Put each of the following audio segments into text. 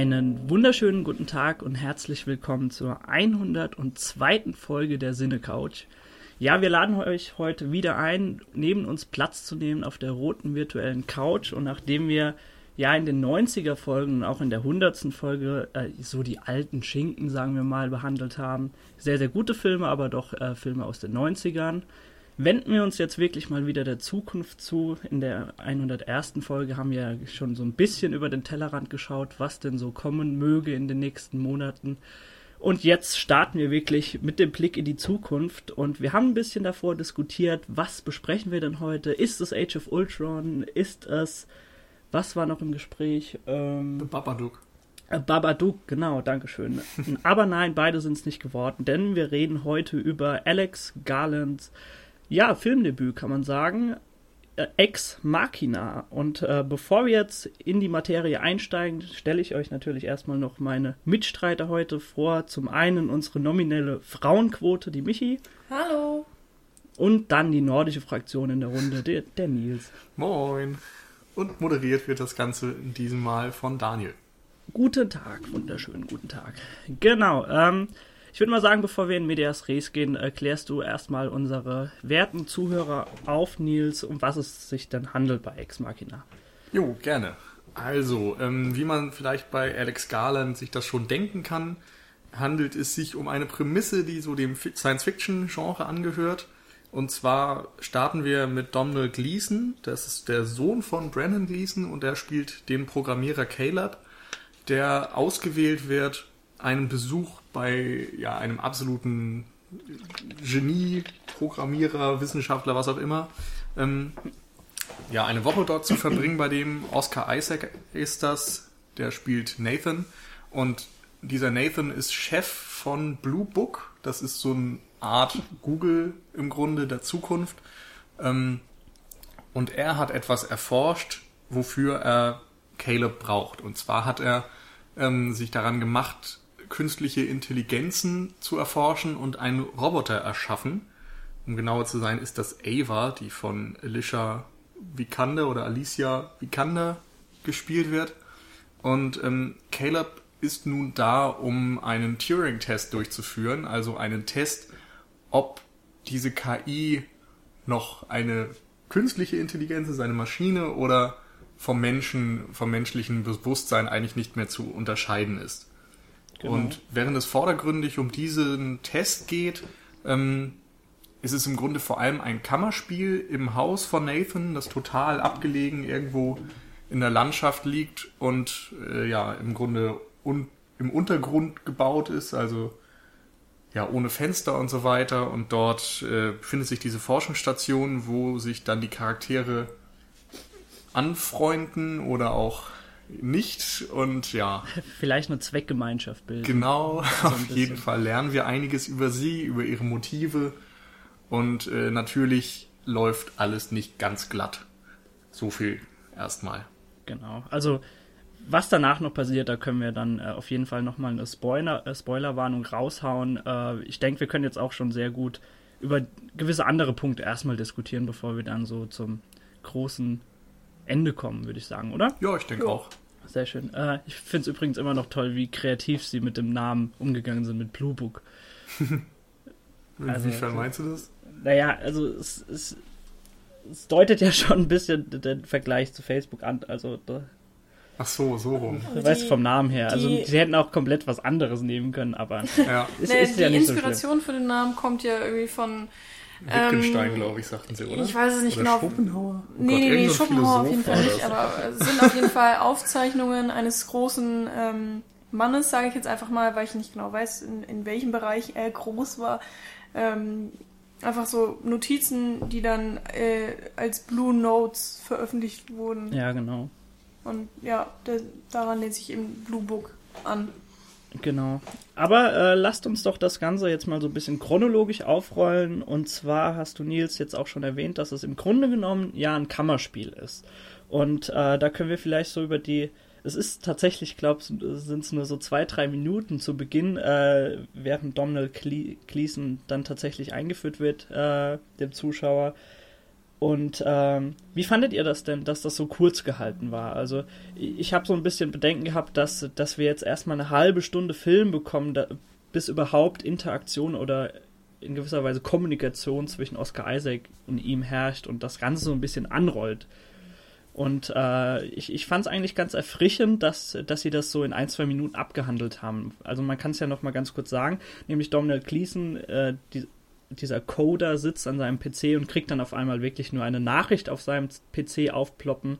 Einen wunderschönen guten Tag und herzlich willkommen zur 102. Folge der Sinne Couch. Ja, wir laden euch heute wieder ein, neben uns Platz zu nehmen auf der roten virtuellen Couch. Und nachdem wir ja in den 90er Folgen und auch in der 100. Folge äh, so die alten Schinken, sagen wir mal, behandelt haben, sehr, sehr gute Filme, aber doch äh, Filme aus den 90ern, wenden wir uns jetzt wirklich mal wieder der Zukunft zu. In der 101. Folge haben wir schon so ein bisschen über den Tellerrand geschaut, was denn so kommen möge in den nächsten Monaten. Und jetzt starten wir wirklich mit dem Blick in die Zukunft. Und wir haben ein bisschen davor diskutiert, was besprechen wir denn heute? Ist es Age of Ultron? Ist es, was war noch im Gespräch? Ähm, Babadook. Babadook, genau, Dankeschön. Aber nein, beide sind es nicht geworden, denn wir reden heute über Alex Garlands ja, Filmdebüt kann man sagen. Äh, Ex Machina. Und äh, bevor wir jetzt in die Materie einsteigen, stelle ich euch natürlich erstmal noch meine Mitstreiter heute vor. Zum einen unsere nominelle Frauenquote, die Michi. Hallo. Und dann die nordische Fraktion in der Runde, der, der Nils. Moin. Und moderiert wird das Ganze in diesem Mal von Daniel. Guten Tag, wunderschönen guten Tag. Genau, ähm, ich würde mal sagen, bevor wir in Medias Res gehen, erklärst du erstmal unsere werten Zuhörer auf, Nils, um was es sich denn handelt bei Ex Machina. Jo, gerne. Also, ähm, wie man vielleicht bei Alex Garland sich das schon denken kann, handelt es sich um eine Prämisse, die so dem Science-Fiction-Genre angehört. Und zwar starten wir mit Donald Gleason, das ist der Sohn von Brandon Gleason und der spielt den Programmierer Caleb, der ausgewählt wird, einen Besuch bei ja, einem absoluten Genie, Programmierer, Wissenschaftler, was auch immer, ähm, ja, eine Woche dort zu verbringen, bei dem. Oscar Isaac ist das, der spielt Nathan. Und dieser Nathan ist Chef von Blue Book, das ist so eine Art Google im Grunde der Zukunft. Ähm, und er hat etwas erforscht, wofür er Caleb braucht. Und zwar hat er ähm, sich daran gemacht, künstliche Intelligenzen zu erforschen und einen Roboter erschaffen. Um genauer zu sein, ist das Ava, die von Alicia Vikander oder Alicia Vikander gespielt wird. Und ähm, Caleb ist nun da, um einen Turing-Test durchzuführen, also einen Test, ob diese KI noch eine künstliche Intelligenz ist, eine Maschine oder vom Menschen, vom menschlichen Bewusstsein eigentlich nicht mehr zu unterscheiden ist. Genau. Und während es vordergründig um diesen Test geht, ähm, ist es im Grunde vor allem ein Kammerspiel im Haus von Nathan, das total abgelegen irgendwo in der Landschaft liegt und äh, ja im Grunde un im Untergrund gebaut ist, also ja ohne Fenster und so weiter. Und dort äh, befindet sich diese Forschungsstation, wo sich dann die Charaktere anfreunden oder auch nicht und ja. Vielleicht eine Zweckgemeinschaft bilden. Genau, so auf jeden Fall lernen wir einiges über sie, über ihre Motive und äh, natürlich läuft alles nicht ganz glatt. So viel erstmal. Genau, also was danach noch passiert, da können wir dann äh, auf jeden Fall nochmal eine Spoiler, äh, Spoilerwarnung raushauen. Äh, ich denke, wir können jetzt auch schon sehr gut über gewisse andere Punkte erstmal diskutieren, bevor wir dann so zum großen Ende kommen, würde ich sagen, oder? Ja, ich denke auch. Sehr schön. Äh, ich finde es übrigens immer noch toll, wie kreativ sie mit dem Namen umgegangen sind, mit Blue Book. also, Inwiefern meinst du das? Naja, also es, es, es, deutet ja schon ein bisschen den Vergleich zu Facebook an. Also da, Ach so, so rum. Du weißt vom Namen her. Also sie hätten auch komplett was anderes nehmen können, aber ja. es nee, ist ja nicht so Die Inspiration für den Namen kommt ja irgendwie von Wittgenstein, ähm, glaube ich, sagten sie, oder? Ich weiß es nicht oder genau. Schopenhauer? Oh nee, nee, nee, so Schopenhauer auf jeden Fall nicht, aber es sind auf jeden Fall Aufzeichnungen eines großen ähm, Mannes, sage ich jetzt einfach mal, weil ich nicht genau weiß, in, in welchem Bereich er groß war. Ähm, einfach so Notizen, die dann äh, als Blue Notes veröffentlicht wurden. Ja, genau. Und ja, der, daran lehnt sich eben Blue Book an. Genau. Aber äh, lasst uns doch das Ganze jetzt mal so ein bisschen chronologisch aufrollen. Und zwar hast du Nils jetzt auch schon erwähnt, dass es im Grunde genommen ja ein Kammerspiel ist. Und äh, da können wir vielleicht so über die. Es ist tatsächlich, ich glaube, sind es nur so zwei, drei Minuten zu Beginn, äh, während Domhnall Gleeson dann tatsächlich eingeführt wird, äh, dem Zuschauer Und ähm, wie fandet ihr das denn, dass das so kurz gehalten war? Also ich habe so ein bisschen Bedenken gehabt, dass, dass wir jetzt erstmal eine halbe Stunde Film bekommen, da, bis überhaupt Interaktion oder in gewisser Weise Kommunikation zwischen Oscar Isaac und ihm herrscht und das Ganze so ein bisschen anrollt. Und äh, ich, ich fand es eigentlich ganz erfrischend, dass, dass sie das so in ein, zwei Minuten abgehandelt haben. Also man kann es ja noch mal ganz kurz sagen, nämlich Donald Gleason, äh, die, dieser Coder sitzt an seinem PC und kriegt dann auf einmal wirklich nur eine Nachricht auf seinem PC aufploppen,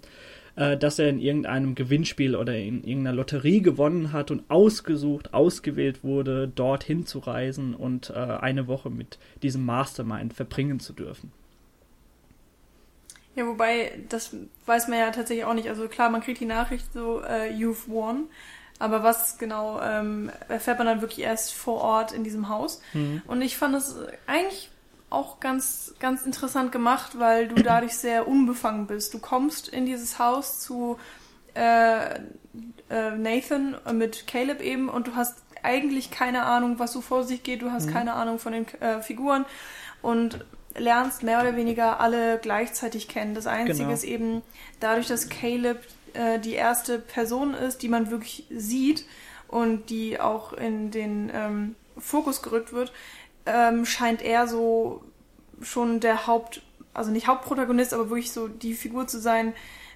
äh, dass er in irgendeinem Gewinnspiel oder in irgendeiner Lotterie gewonnen hat und ausgesucht, ausgewählt wurde, dorthin zu reisen und äh, eine Woche mit diesem Mastermind verbringen zu dürfen. Ja, wobei, das weiß man ja tatsächlich auch nicht. Also klar, man kriegt die Nachricht so, äh, you've won. Aber was genau ähm, erfährt man dann wirklich erst vor Ort in diesem Haus. Mhm. Und ich fand es eigentlich auch ganz, ganz interessant gemacht, weil du dadurch sehr unbefangen bist. Du kommst in dieses Haus zu äh, äh, Nathan mit Caleb eben und du hast eigentlich keine Ahnung, was so vor sich geht. Du hast mhm. keine Ahnung von den äh, Figuren und lernst mehr oder weniger alle gleichzeitig kennen. Das Einzige genau. ist eben dadurch, dass Caleb äh, die erste Person ist, die man wirklich sieht und die auch in den ähm, Fokus gerückt wird, ähm, scheint er so schon der Haupt, also nicht Hauptprotagonist, aber wirklich so die Figur zu sein,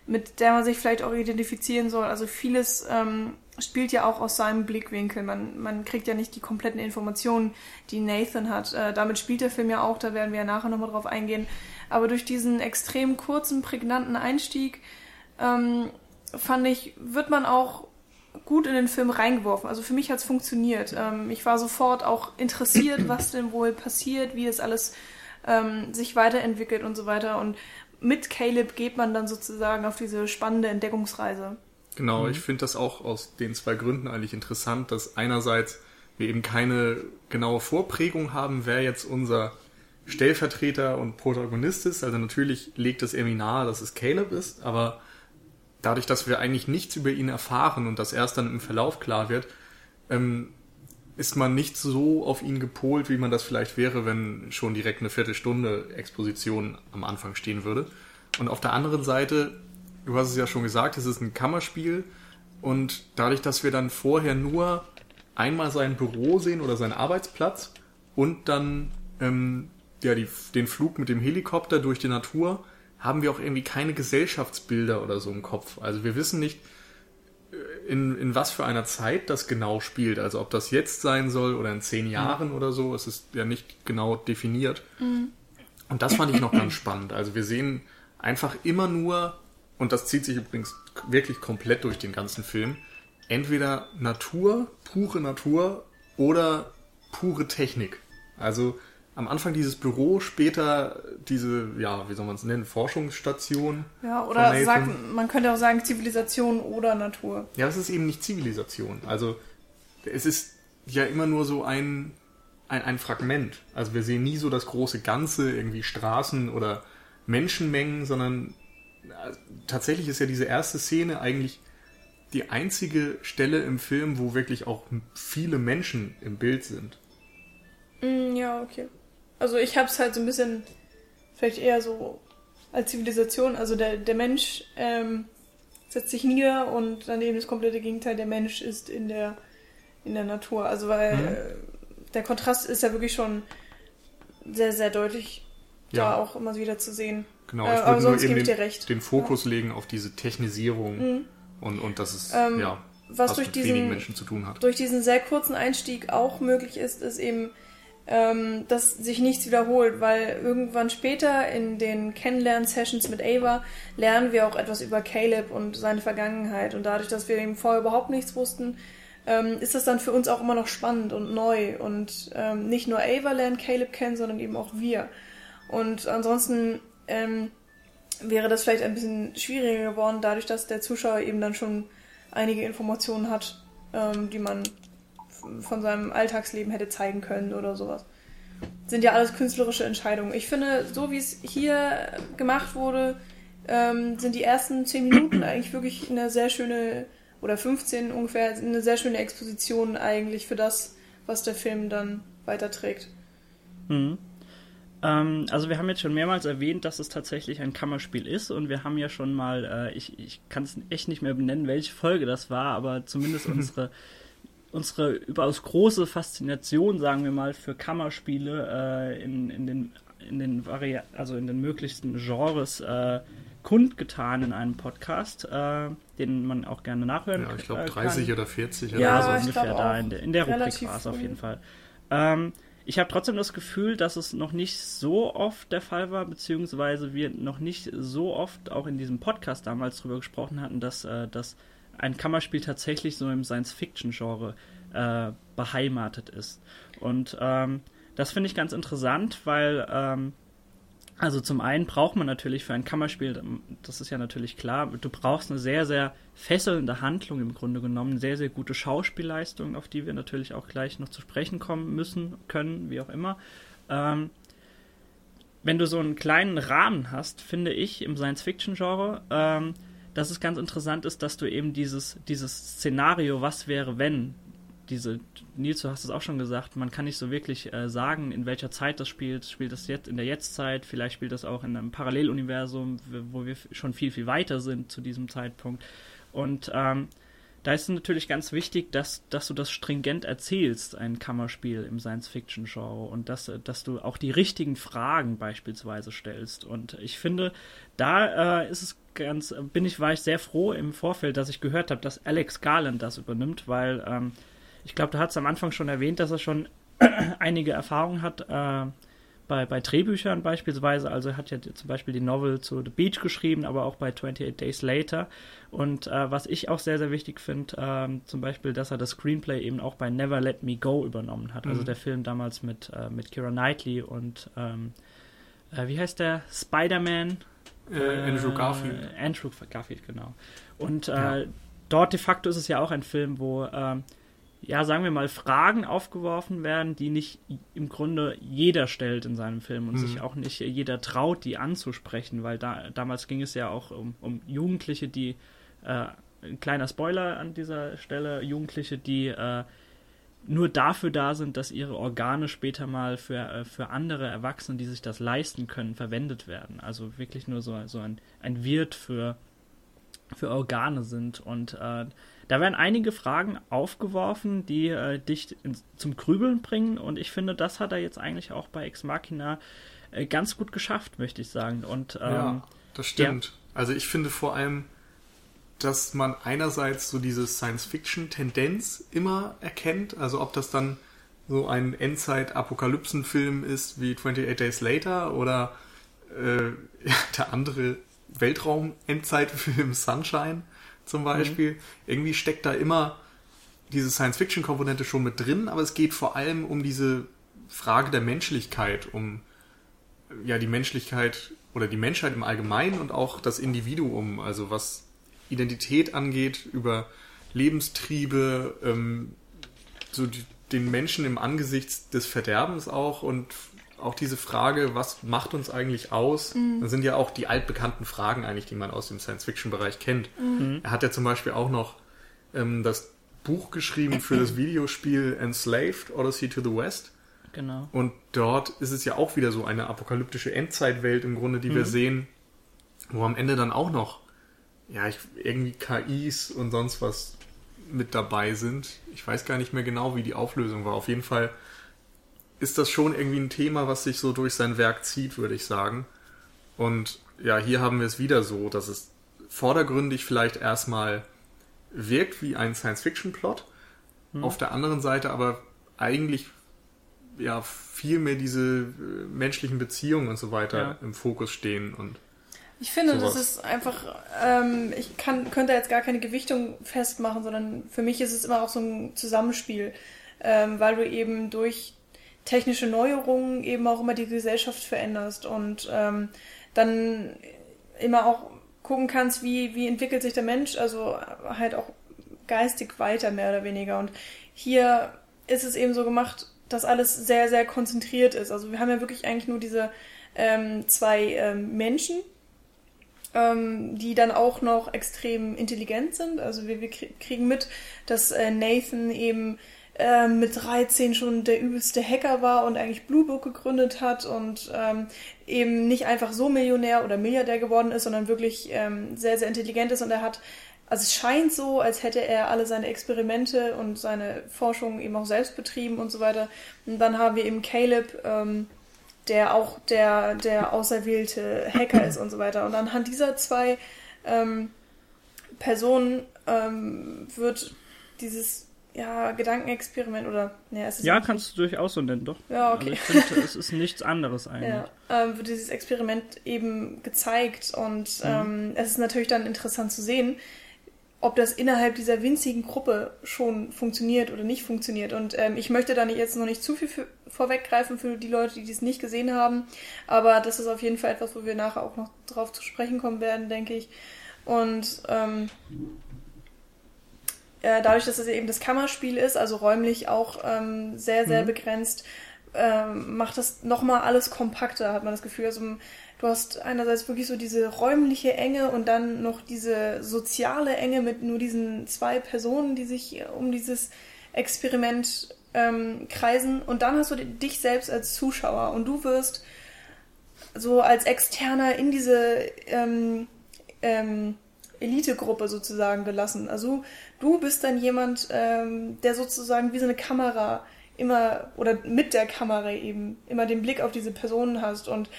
mit der man sich vielleicht auch identifizieren soll. Also vieles ähm, spielt ja auch aus seinem Blickwinkel. Man, man kriegt ja nicht die kompletten Informationen, die Nathan hat. Äh, damit spielt der Film ja auch, da werden wir ja nachher nochmal drauf eingehen. Aber durch diesen extrem kurzen, prägnanten Einstieg ähm, fand ich, wird man auch gut in den Film reingeworfen. Also für mich hat es funktioniert. Ähm, ich war sofort auch interessiert, was denn wohl passiert, wie es alles ähm, sich weiterentwickelt und so weiter. Und mit Caleb geht man dann sozusagen auf diese spannende Entdeckungsreise. Genau, mhm. ich finde das auch aus den zwei Gründen eigentlich interessant, dass einerseits wir eben keine genaue Vorprägung haben, wer jetzt unser Stellvertreter und Protagonist ist. Also natürlich legt es irgendwie nahe, dass es Caleb ist, aber dadurch, dass wir eigentlich nichts über ihn erfahren und das erst dann im Verlauf klar wird, ähm, ist man nicht so auf ihn gepolt, wie man das vielleicht wäre, wenn schon direkt eine Viertelstunde Exposition am Anfang stehen würde. Und auf der anderen Seite, du hast es ja schon gesagt, es ist ein Kammerspiel und dadurch, dass wir dann vorher nur einmal sein Büro sehen oder seinen Arbeitsplatz und dann ähm, ja, die, den Flug mit dem Helikopter durch die Natur, haben wir auch irgendwie keine Gesellschaftsbilder oder so im Kopf. Also wir wissen nicht, äh, in, in was für einer Zeit das genau spielt. Also ob das jetzt sein soll oder in zehn Jahren mhm. oder so. Es ist ja nicht genau definiert. Mhm. Und das fand ich noch ganz spannend. Also wir sehen einfach immer nur, und das zieht sich übrigens wirklich komplett durch den ganzen Film, entweder Natur, pure Natur oder pure Technik. Also am Anfang dieses Büro, später diese, ja, wie soll man es nennen, Forschungsstation. Ja, oder sagt, man könnte auch sagen Zivilisation oder Natur. Ja, es ist eben nicht Zivilisation. Also es ist ja immer nur so ein, ein, ein Fragment. Also wir sehen nie so das große Ganze, irgendwie Straßen oder Menschenmengen, sondern äh, tatsächlich ist ja diese erste Szene eigentlich die einzige Stelle im Film, wo wirklich auch viele Menschen im Bild sind. Mm, ja, okay. Also ich habe es halt so ein bisschen vielleicht eher so als Zivilisation. Also der, der Mensch ähm, setzt sich nieder und daneben das komplette Gegenteil, der Mensch ist in der, in der Natur. Also weil mhm. äh, der Kontrast ist ja wirklich schon sehr, sehr deutlich ja. da auch immer wieder zu sehen. Genau, äh, ich würde nur eben den, den, Fokus ja. legen auf diese Technisierung mhm. und, und dass es ähm, ja, was durch diesen, Menschen zu tun hat. Durch diesen sehr kurzen Einstieg auch möglich ist, ist eben ähm, dass sich nichts wiederholt, weil irgendwann später in den Kennenlern-Sessions mit Ava lernen wir auch etwas über Caleb und seine Vergangenheit. Und dadurch, dass wir ihm vorher überhaupt nichts wussten, ähm, ist das dann für uns auch immer noch spannend und neu. Und ähm, nicht nur Ava lernt Caleb kennen, sondern eben auch wir. Und ansonsten ähm, wäre das vielleicht ein bisschen schwieriger geworden, dadurch, dass der Zuschauer eben dann schon einige Informationen hat, ähm, die man von seinem Alltagsleben hätte zeigen können oder sowas. Sind ja alles künstlerische Entscheidungen. Ich finde, so wie es hier gemacht wurde, ähm, sind die ersten zehn Minuten eigentlich wirklich eine sehr schöne, oder 15 ungefähr, eine sehr schöne Exposition eigentlich für das, was der Film dann weiterträgt. Mhm. Ähm, also wir haben jetzt schon mehrmals erwähnt, dass es tatsächlich ein Kammerspiel ist und wir haben ja schon mal, äh, ich, ich kann es echt nicht mehr benennen, welche Folge das war, aber zumindest unsere unsere überaus große Faszination, sagen wir mal, für Kammerspiele äh, in, in den in den Vari also in den möglichsten Genres äh, kundgetan in einem Podcast, äh, den man auch gerne nachhören kann. Ja, ich glaube 30 oder 40 oder ja, so ungefähr da in der, in der Rubrik war es auf jeden Fall. Ähm, ich habe trotzdem das Gefühl, dass es noch nicht so oft der Fall war, beziehungsweise wir noch nicht so oft auch in diesem Podcast damals darüber gesprochen hatten, dass, äh, dass ein Kammerspiel tatsächlich so im Science-Fiction-Genre äh, beheimatet ist. Und ähm, das finde ich ganz interessant, weil ähm, also zum einen braucht man natürlich für ein Kammerspiel, das ist ja natürlich klar, du brauchst eine sehr, sehr fesselnde Handlung im Grunde genommen, sehr, sehr gute Schauspielleistungen, auf die wir natürlich auch gleich noch zu sprechen kommen müssen, können, wie auch immer. Ähm, wenn du so einen kleinen Rahmen hast, finde ich im Science-Fiction-Genre, ähm, dass es ganz interessant ist, dass du eben dieses, dieses Szenario, was wäre, wenn, diese, Nils, du hast es auch schon gesagt, man kann nicht so wirklich äh, sagen, in welcher Zeit das spielt. Spielt das jetzt in der Jetztzeit? Vielleicht spielt das auch in einem Paralleluniversum, wo wir schon viel, viel weiter sind zu diesem Zeitpunkt. Und ähm, da ist es natürlich ganz wichtig, dass, dass du das stringent erzählst, ein Kammerspiel im Science-Fiction-Genre und dass, dass du auch die richtigen Fragen beispielsweise stellst. Und ich finde, da äh, ist es ganz, bin ich, war ich sehr froh im Vorfeld, dass ich gehört habe, dass Alex Garland das übernimmt, weil ähm, ich glaube, du hast am Anfang schon erwähnt, dass er schon einige Erfahrungen hat äh, bei, bei Drehbüchern beispielsweise. Also er hat ja zum Beispiel die Novel zu The Beach geschrieben, aber auch bei 28 Days Later. Und äh, was ich auch sehr, sehr wichtig finde, äh, zum Beispiel, dass er das Screenplay eben auch bei Never Let Me Go übernommen hat. Also mhm. Also der Film damals mit, äh, mit Kira Knightley und ähm, äh, wie heißt der? Spider-Man? Äh, Andrew Garfield. Andrew Garfield, genau. Und ja. dort de facto ist es ja auch ein Film, wo ähm, ja, sagen wir mal, Fragen aufgeworfen werden, die nicht im Grunde jeder stellt in seinem Film und mhm. sich auch nicht jeder traut, die anzusprechen, weil da, damals ging es ja auch um, um Jugendliche, die, äh, ein kleiner Spoiler an dieser Stelle, Jugendliche, die äh, nur dafür da sind, dass ihre Organe später mal für, äh, für andere Erwachsene, die sich das leisten können, verwendet werden. Also wirklich nur so, so ein, ein Wirt für, für Organe sind und äh, da werden einige Fragen aufgeworfen, die äh, dich in, zum Grübeln bringen und ich finde, das hat er jetzt eigentlich auch bei Ex Machina äh, ganz gut geschafft, möchte ich sagen. Und, ähm, ja, das stimmt. Ja. Also ich finde vor allem, dass man einerseits so diese Science-Fiction-Tendenz immer erkennt, also ob das dann so ein Endzeit-Apokalypsen-Film ist wie 28 Days Later oder äh, ja, der andere Weltraum-Endzeitfilm Sunshine zum mhm. Beispiel. Mhm. Irgendwie steckt da immer diese Science-Fiction-Komponente schon mit drin, aber es geht vor allem um diese Frage der Menschlichkeit, um ja die Menschlichkeit oder die Menschheit im Allgemeinen und auch das Individuum, also was Identität angeht, über Lebenstriebe, ähm, so die, den Menschen im Angesicht des Verderbens auch und auch diese Frage, was macht uns eigentlich aus? Mhm. Das sind ja auch die altbekannten Fragen eigentlich, die man aus dem Science-Fiction-Bereich kennt. Mhm. Er hat ja zum Beispiel auch noch ähm, das Buch geschrieben für das Videospiel Enslaved, Odyssey to the West. Genau. Und dort ist es ja auch wieder so eine apokalyptische Endzeitwelt im Grunde, die mhm. wir sehen, wo am Ende dann auch noch ja, ich, irgendwie KIs und sonst was mit dabei sind. Ich weiß gar nicht mehr genau, wie die Auflösung war. Auf jeden Fall ist das schon irgendwie ein Thema, was sich so durch sein Werk zieht, würde ich sagen. Und ja, hier haben wir es wieder so, dass es vordergründig vielleicht erstmal wirkt wie ein Science-Fiction-Plot, hm. auf der anderen Seite aber eigentlich ja viel mehr diese äh, menschlichen Beziehungen und so weiter ja. im Fokus stehen und ich finde, sowas. das ist einfach, ähm, ich kann, könnte jetzt gar keine Gewichtung festmachen, sondern für mich ist es immer auch so ein Zusammenspiel, ähm, weil du eben durch technische Neuerungen eben auch immer die Gesellschaft veränderst und ähm, dann immer auch gucken kannst, wie, wie entwickelt sich der Mensch, also halt auch geistig weiter, mehr oder weniger. Und hier ist es eben so gemacht, dass alles sehr, sehr konzentriert ist. Also wir haben ja wirklich eigentlich nur diese ähm, zwei ähm, Menschen, ähm, die dann auch noch extrem intelligent sind. Also wir, wir kriegen mit, dass äh, Nathan eben äh, mit 13 schon der übelste Hacker war und eigentlich Blue Book gegründet hat und ähm, eben nicht einfach so Millionär oder Milliardär geworden ist, sondern wirklich ähm, sehr, sehr intelligent ist und er hat also es scheint so, als hätte er alle seine Experimente und seine Forschung eben auch selbst betrieben und so weiter. Und dann haben wir eben Caleb, ähm, der auch der, der auserwählte Hacker ist und so weiter. Und anhand dieser zwei ähm, Personen ähm, wird dieses ja, Gedankenexperiment oder ne, es ist Ja, kannst du durchaus so nennen, doch. Ja, okay. Also ich finde, es ist nichts anderes eigentlich. Ja, ähm, wird dieses Experiment eben gezeigt und mhm. ähm, es ist natürlich dann interessant zu sehen, ob das innerhalb dieser winzigen Gruppe schon funktioniert oder nicht funktioniert. Und ähm, ich möchte da jetzt noch nicht zu viel für, vorweggreifen für die Leute, die dies nicht gesehen haben. Aber das ist auf jeden Fall etwas, wo wir nachher auch noch drauf zu sprechen kommen werden, denke ich. Und ähm, äh, dadurch, dass es eben das Kammerspiel ist, also räumlich auch ähm, sehr, sehr mhm. begrenzt, ähm, macht das nochmal alles kompakter, hat man das Gefühl. Also du hast einerseits wirklich so diese räumliche Enge und dann noch diese soziale Enge mit nur diesen zwei Personen, die sich um dieses Experiment ähm, kreisen. Und dann hast du dich selbst als Zuschauer und du wirst so als Externer in diese ähm, ähm, Elitegruppe sozusagen gelassen. Also du bist dann jemand, ähm, der sozusagen wie so eine Kamera immer oder mit der Kamera eben immer den Blick auf diese Personen hast und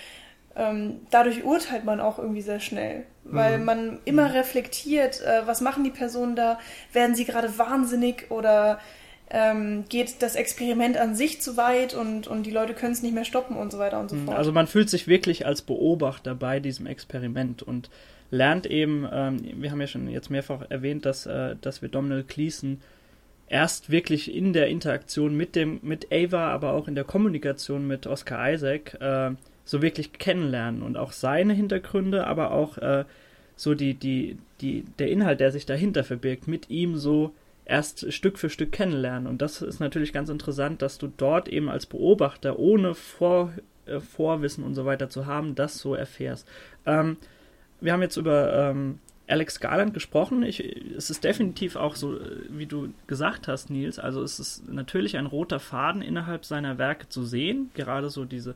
ähm, dadurch urteilt man auch irgendwie sehr schnell, weil mhm. man immer mhm. reflektiert, äh, was machen die Personen da, werden sie gerade wahnsinnig oder ähm, geht das Experiment an sich zu weit und, und die Leute können es nicht mehr stoppen und so weiter und so mhm. fort. Also man fühlt sich wirklich als Beobachter bei diesem Experiment und lernt eben, ähm, wir haben ja schon jetzt mehrfach erwähnt, dass, äh, dass wir Domhnall Gleeson erst wirklich in der Interaktion mit dem mit Ava, aber auch in der Kommunikation mit Oscar Isaac äh, so wirklich kennenlernen und auch seine Hintergründe, aber auch äh, so die, die, die, der Inhalt, der sich dahinter verbirgt, mit ihm so erst Stück für Stück kennenlernen. Und das ist natürlich ganz interessant, dass du dort eben als Beobachter, ohne Vor, äh, Vorwissen und so weiter zu haben, das so erfährst. Ähm, wir haben jetzt über ähm, Alex Garland gesprochen. Ich, es ist definitiv auch so, äh, wie du gesagt hast, Nils. Also es ist natürlich ein roter Faden innerhalb seiner Werke zu sehen. Gerade so diese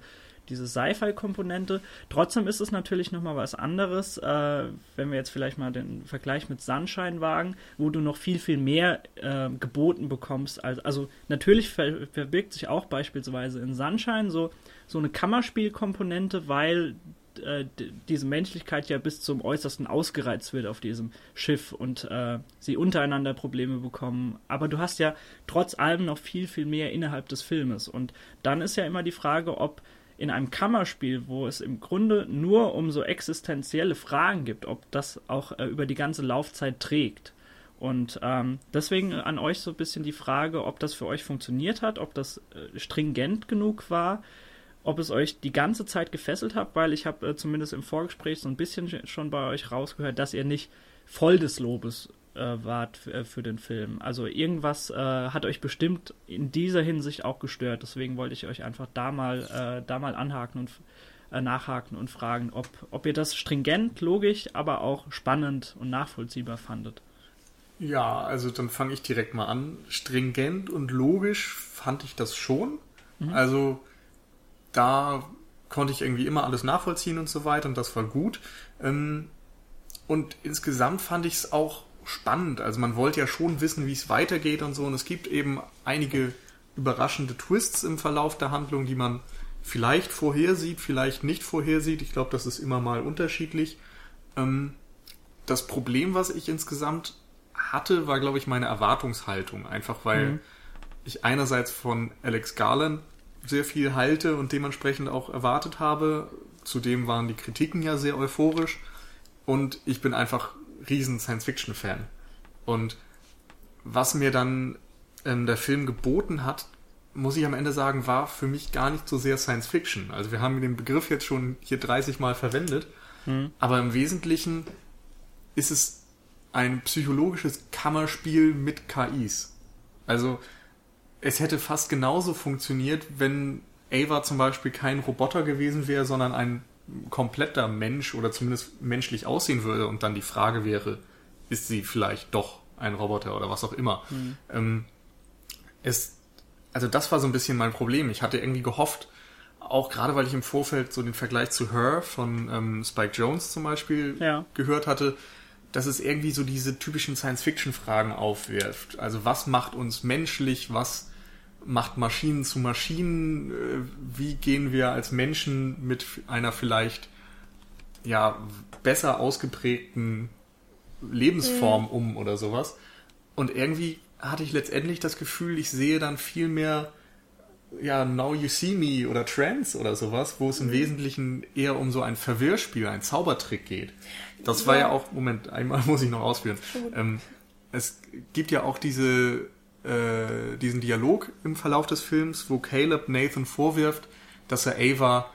diese Sci-Fi-Komponente. Trotzdem ist es natürlich nochmal was anderes, äh, wenn wir jetzt vielleicht mal den Vergleich mit Sunshine wagen, wo du noch viel, viel mehr äh, geboten bekommst. Als, also natürlich ver verbirgt sich auch beispielsweise in Sunshine so, so eine Kammerspielkomponente, weil äh, diese Menschlichkeit ja bis zum Äußersten ausgereizt wird auf diesem Schiff und äh, sie untereinander Probleme bekommen. Aber du hast ja trotz allem noch viel, viel mehr innerhalb des Filmes. Und dann ist ja immer die Frage, ob in einem Kammerspiel, wo es im Grunde nur um so existenzielle Fragen gibt, ob das auch äh, über die ganze Laufzeit trägt. Und ähm, deswegen an euch so ein bisschen die Frage, ob das für euch funktioniert hat, ob das äh, stringent genug war, ob es euch die ganze Zeit gefesselt hat, weil ich habe äh, zumindest im Vorgespräch so ein bisschen schon bei euch rausgehört, dass ihr nicht voll des Lobes wart äh, für den Film. Also irgendwas äh, hat euch bestimmt in dieser Hinsicht auch gestört. Deswegen wollte ich euch einfach da mal, äh, da mal anhaken und äh, nachhaken und fragen, ob, ob ihr das stringent, logisch, aber auch spannend und nachvollziehbar fandet. Ja, also dann fange ich direkt mal an. Stringent und logisch fand ich das schon. Mhm. Also da konnte ich irgendwie immer alles nachvollziehen und so weiter und das war gut. Ähm, und insgesamt fand ich es auch spannend. Also man wollte ja schon wissen, wie es weitergeht und so. Und es gibt eben einige überraschende Twists im Verlauf der Handlung, die man vielleicht vorhersieht, vielleicht nicht vorhersieht. Ich glaube, das ist immer mal unterschiedlich. Ähm, das Problem, was ich insgesamt hatte, war, glaube ich, meine Erwartungshaltung. Einfach weil mhm. ich einerseits von Alex Garland sehr viel halte und dementsprechend auch erwartet habe. Zudem waren die Kritiken ja sehr euphorisch. Und ich bin einfach riesen Science-Fiction-Fan. Und was mir dann ähm, der Film geboten hat, muss ich am Ende sagen, war für mich gar nicht so sehr Science-Fiction. Also wir haben den Begriff jetzt schon hier 30 Mal verwendet, hm. aber im Wesentlichen ist es ein psychologisches Kammerspiel mit KIs. Also es hätte fast genauso funktioniert, wenn Ava zum Beispiel kein Roboter gewesen wäre, sondern ein kompletter Mensch oder zumindest menschlich aussehen würde und dann die Frage wäre, ist sie vielleicht doch ein Roboter oder was auch immer. Mhm. Ähm, es, also das war so ein bisschen mein Problem. Ich hatte irgendwie gehofft, auch gerade weil ich im Vorfeld so den Vergleich zu Her von ähm, Spike Jones zum Beispiel ja. gehört hatte, dass es irgendwie so diese typischen Science-Fiction-Fragen aufwirft. Also was macht uns menschlich, was macht Maschinen zu Maschinen, äh, wie gehen wir als Menschen mit einer vielleicht ja besser ausgeprägten Lebensform mhm. um oder sowas. Und irgendwie hatte ich letztendlich das Gefühl, ich sehe dann viel mehr ja, Now You See Me oder Trance oder sowas, wo es im mhm. Wesentlichen eher um so ein Verwirrspiel, ein Zaubertrick geht. Das ja. war ja auch, Moment, einmal muss ich noch ausführen. Ähm, es gibt ja auch diese, äh, diesen Dialog im Verlauf des Films, wo Caleb Nathan vorwirft, dass er Ava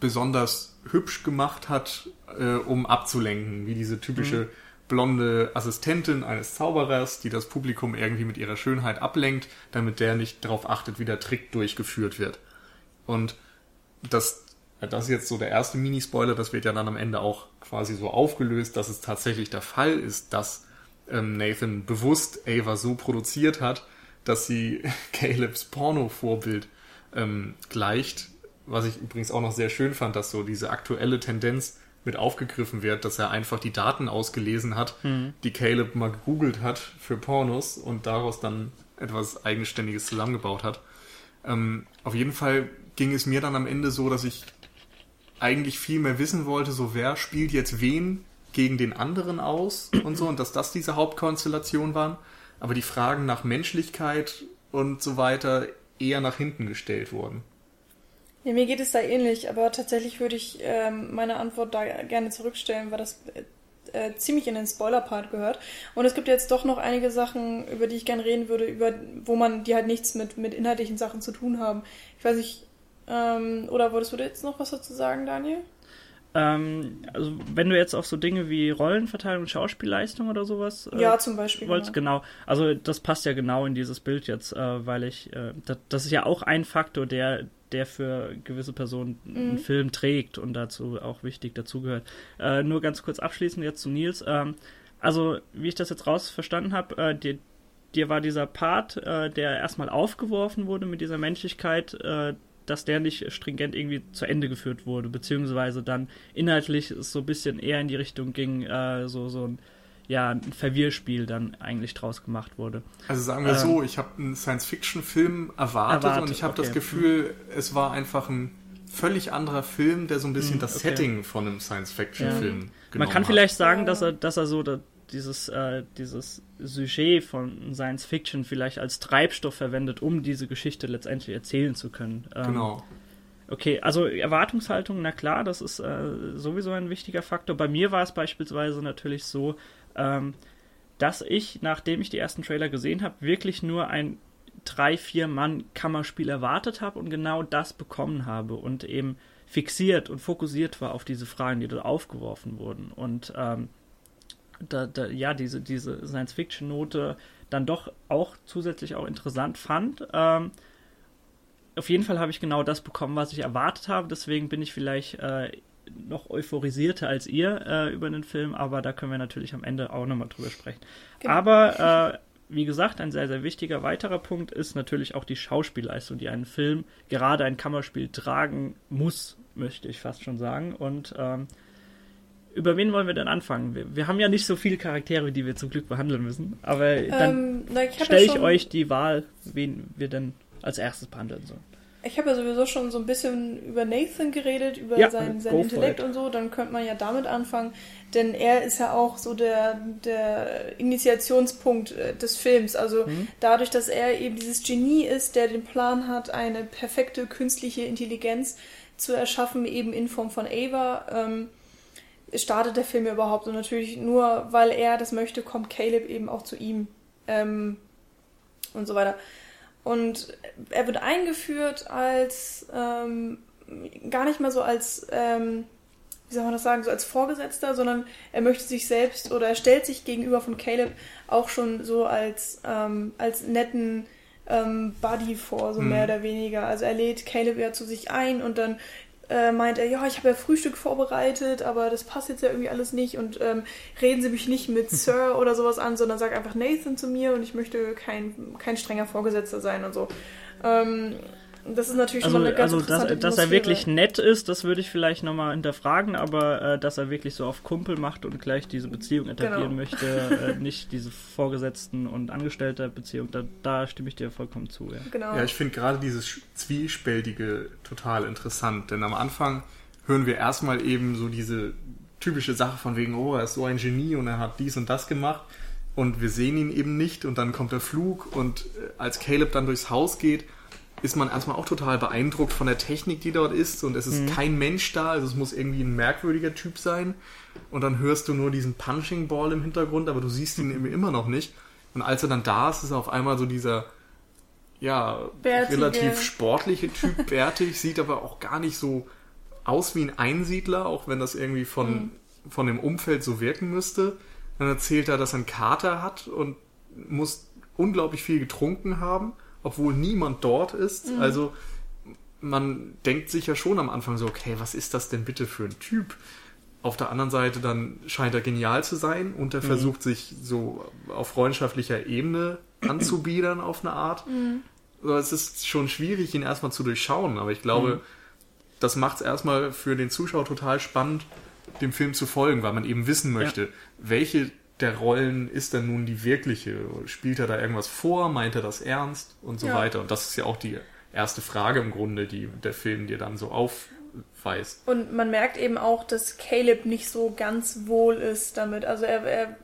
besonders hübsch gemacht hat, äh, um abzulenken, wie diese typische mhm blonde Assistentin eines Zauberers, die das Publikum irgendwie mit ihrer Schönheit ablenkt, damit der nicht darauf achtet, wie der Trick durchgeführt wird. Und das, das ist jetzt so der erste Mini-Spoiler, das wird ja dann am Ende auch quasi so aufgelöst, dass es tatsächlich der Fall ist, dass ähm, Nathan bewusst Ava so produziert hat, dass sie Calebs Porno-Vorbild ähm, gleicht. Was ich übrigens auch noch sehr schön fand, dass so diese aktuelle Tendenz mit aufgegriffen wird, dass er einfach die Daten ausgelesen hat, mhm. die Caleb mal gegoogelt hat für Pornos und daraus dann etwas Eigenständiges zusammengebaut hat. Ähm, auf jeden Fall ging es mir dann am Ende so, dass ich eigentlich viel mehr wissen wollte, so wer spielt jetzt wen gegen den anderen aus und so und dass das diese Hauptkonstellation waren. Aber die Fragen nach Menschlichkeit und so weiter eher nach hinten gestellt wurden. Ja, mir geht es da ähnlich, aber tatsächlich würde ich ähm, meine Antwort da gerne zurückstellen, weil das äh, äh, ziemlich in den Spoiler-Part gehört. Und es gibt jetzt doch noch einige Sachen, über die ich gerne reden würde, über wo man, die halt nichts mit, mit inhaltlichen Sachen zu tun haben. Ich weiß nicht, ähm, oder wolltest du jetzt noch was dazu sagen, Daniel? Ähm, also wenn du jetzt auf so Dinge wie Rollenverteilung und Schauspielleistung oder sowas äh, ja zum Beispiel wolltest, genau. genau. also das passt ja genau in dieses Bild jetzt äh, weil ich äh, das, das, ist ja auch ein Faktor der der für gewisse Personen mhm. einen Film trägt und dazu auch wichtig dazugehört. Äh, nur ganz kurz abschließend jetzt zu Nils. Ähm, also, wie ich das jetzt raus verstanden habe, äh, dir, dir, war dieser Part, äh, der erstmal aufgeworfen wurde mit dieser Menschlichkeit, dass der nicht stringent irgendwie zu Ende geführt wurde, beziehungsweise dann inhaltlich so ein bisschen eher in die Richtung ging, äh, so, so ein ja, ein Verwirrspiel dann eigentlich draus gemacht wurde. Also sagen wir ähm, so, ich habe einen Science-Fiction-Film erwartet, erwartet, und ich habe okay. das Gefühl, es war einfach ein völlig anderer Film, der so ein bisschen hm, das okay. Setting von einem Science-Fiction-Film ja. Man kann vielleicht sagen, dass er, dass er so dieses, äh, dieses Sujet von Science Fiction vielleicht als Treibstoff verwendet, um diese Geschichte letztendlich erzählen zu können. Ähm, genau. Okay, also Erwartungshaltung, na klar, das ist äh, sowieso ein wichtiger Faktor. Bei mir war es beispielsweise natürlich so, ähm, dass ich, nachdem ich die ersten Trailer gesehen habe, wirklich nur ein drei, vier Mann Kammerspiel erwartet habe und genau das bekommen habe und eben fixiert und fokussiert war auf diese Fragen, die dort aufgeworfen wurden. Und ähm, da, da, ja, diese, diese Science-Fiction-Note dann doch auch zusätzlich auch interessant fand. Ähm, auf jeden Fall habe ich genau das bekommen, was ich erwartet habe. Deswegen bin ich vielleicht äh, noch euphorisierter als ihr äh, über den Film, aber da können wir natürlich am Ende auch nochmal drüber sprechen. Genau. Aber äh, wie gesagt, ein sehr, sehr wichtiger weiterer Punkt ist natürlich auch die Schauspielleistung, die einen Film, gerade ein Kammerspiel, tragen muss, möchte ich fast schon sagen. Und ähm, über wen wollen wir denn anfangen? Wir, wir, haben ja nicht so viele Charaktere, die wir zum Glück behandeln müssen, aber dann ähm, stelle ich euch die Wahl, wen wir denn als erstes behandeln sollen. Ich habe ja sowieso schon so ein bisschen über Nathan geredet, über ja, sein, sein Intellekt und so, dann könnte man ja damit anfangen, denn er ist ja auch so der, der Initiationspunkt äh, des Films. Also mhm. dadurch, dass er eben dieses Genie ist, der den Plan hat, eine perfekte künstliche Intelligenz zu erschaffen, eben in Form von Ava, ähm, startet der Film ja überhaupt. Und natürlich nur, weil er das möchte, kommt Caleb eben auch zu ihm ähm, und so weiter. Und er wird eingeführt als ähm, gar nicht mal so als, ähm, wie soll man das sagen, so als Vorgesetzter, sondern er möchte sich selbst oder er stellt sich gegenüber von Caleb auch schon so als, ähm, als netten ähm, Buddy vor, so mhm. mehr oder weniger. Also er lädt Caleb ja zu sich ein und dann äh, meint er, ja, ich habe ja Frühstück vorbereitet, aber das passt jetzt ja irgendwie alles nicht und ähm, reden Sie mich nicht mit Sir oder sowas an, sondern sag einfach Nathan zu mir und ich möchte kein, kein strenger Vorgesetzter sein und so. Ähm, das ist natürlich also, schon mal eine ganz Also, dass, dass er wirklich nett ist, das würde ich vielleicht nochmal hinterfragen, aber äh, dass er wirklich so auf Kumpel macht und gleich diese Beziehung etablieren genau. möchte, äh, nicht diese Vorgesetzten- und Angestellter-Beziehung, da, da, stimme ich dir vollkommen zu. Ja, genau. ja ich finde gerade dieses Zwiespältige total interessant, denn am Anfang hören wir erstmal eben so diese typische Sache von wegen, oh, er ist so ein Genie und er hat dies und das gemacht und wir sehen ihn eben nicht und dann kommt der Flug und äh, als Caleb dann durchs Haus geht, ist man erstmal auch total beeindruckt von der Technik, die dort ist. Und es ist mhm. kein Mensch da, also es muss irgendwie ein merkwürdiger Typ sein. Und dann hörst du nur diesen Punching Ball im Hintergrund, aber du siehst ihn mhm. immer noch nicht. Und als er dann da ist, ist er auf einmal so dieser, ja, Bärtige. relativ sportliche Typ, bärtig, sieht aber auch gar nicht so aus wie ein Einsiedler, auch wenn das irgendwie von, mhm. von dem Umfeld so wirken müsste. Dann erzählt er, dass er einen Kater hat und muss unglaublich viel getrunken haben obwohl niemand dort ist. Mhm. Also man denkt sich ja schon am Anfang so, okay, was ist das denn bitte für ein Typ? Auf der anderen Seite dann scheint er genial zu sein und er mhm. versucht sich so auf freundschaftlicher Ebene anzubiedern auf eine Art. Mhm. Also es ist schon schwierig, ihn erstmal zu durchschauen, aber ich glaube, mhm. das macht es erstmal für den Zuschauer total spannend, dem Film zu folgen, weil man eben wissen möchte, ja. welche der Rollen ist denn nun die wirkliche? Spielt er da irgendwas vor? Meint er das ernst? Und so ja. weiter. Und das ist ja auch die erste Frage im Grunde, die der Film dir dann so aufweist. Und man merkt eben auch, dass Caleb nicht so ganz wohl ist damit. Also er, er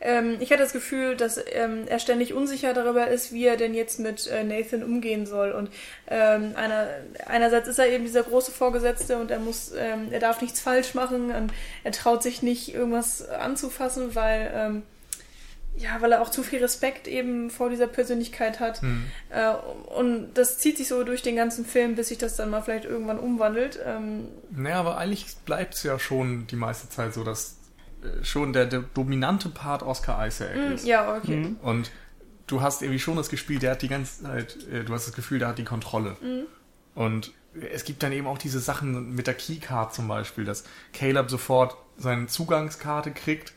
ähm, ich hatte das Gefühl, dass ähm, er ständig unsicher darüber ist, wie er denn jetzt mit äh, Nathan umgehen soll. Und ähm, einer, einerseits ist er eben dieser große Vorgesetzte und er muss, ähm, er darf nichts falsch machen und er traut sich nicht irgendwas anzufassen, weil ähm, ja, weil er auch zu viel Respekt eben vor dieser Persönlichkeit hat. Hm. Äh, und das zieht sich so durch den ganzen Film, bis sich das dann mal vielleicht irgendwann umwandelt. Ähm, naja, aber eigentlich bleibt es ja schon die meiste Zeit so, dass schon der, der dominante Part Oscar Isaac mm, ist. Ja, okay. Mhm. Und du hast irgendwie schon das Gefühl, der hat die ganze Zeit, äh, du hast das Gefühl, der hat die Kontrolle. Mhm. Und es gibt dann eben auch diese Sachen mit der Keycard zum Beispiel, dass Caleb sofort seine Zugangskarte kriegt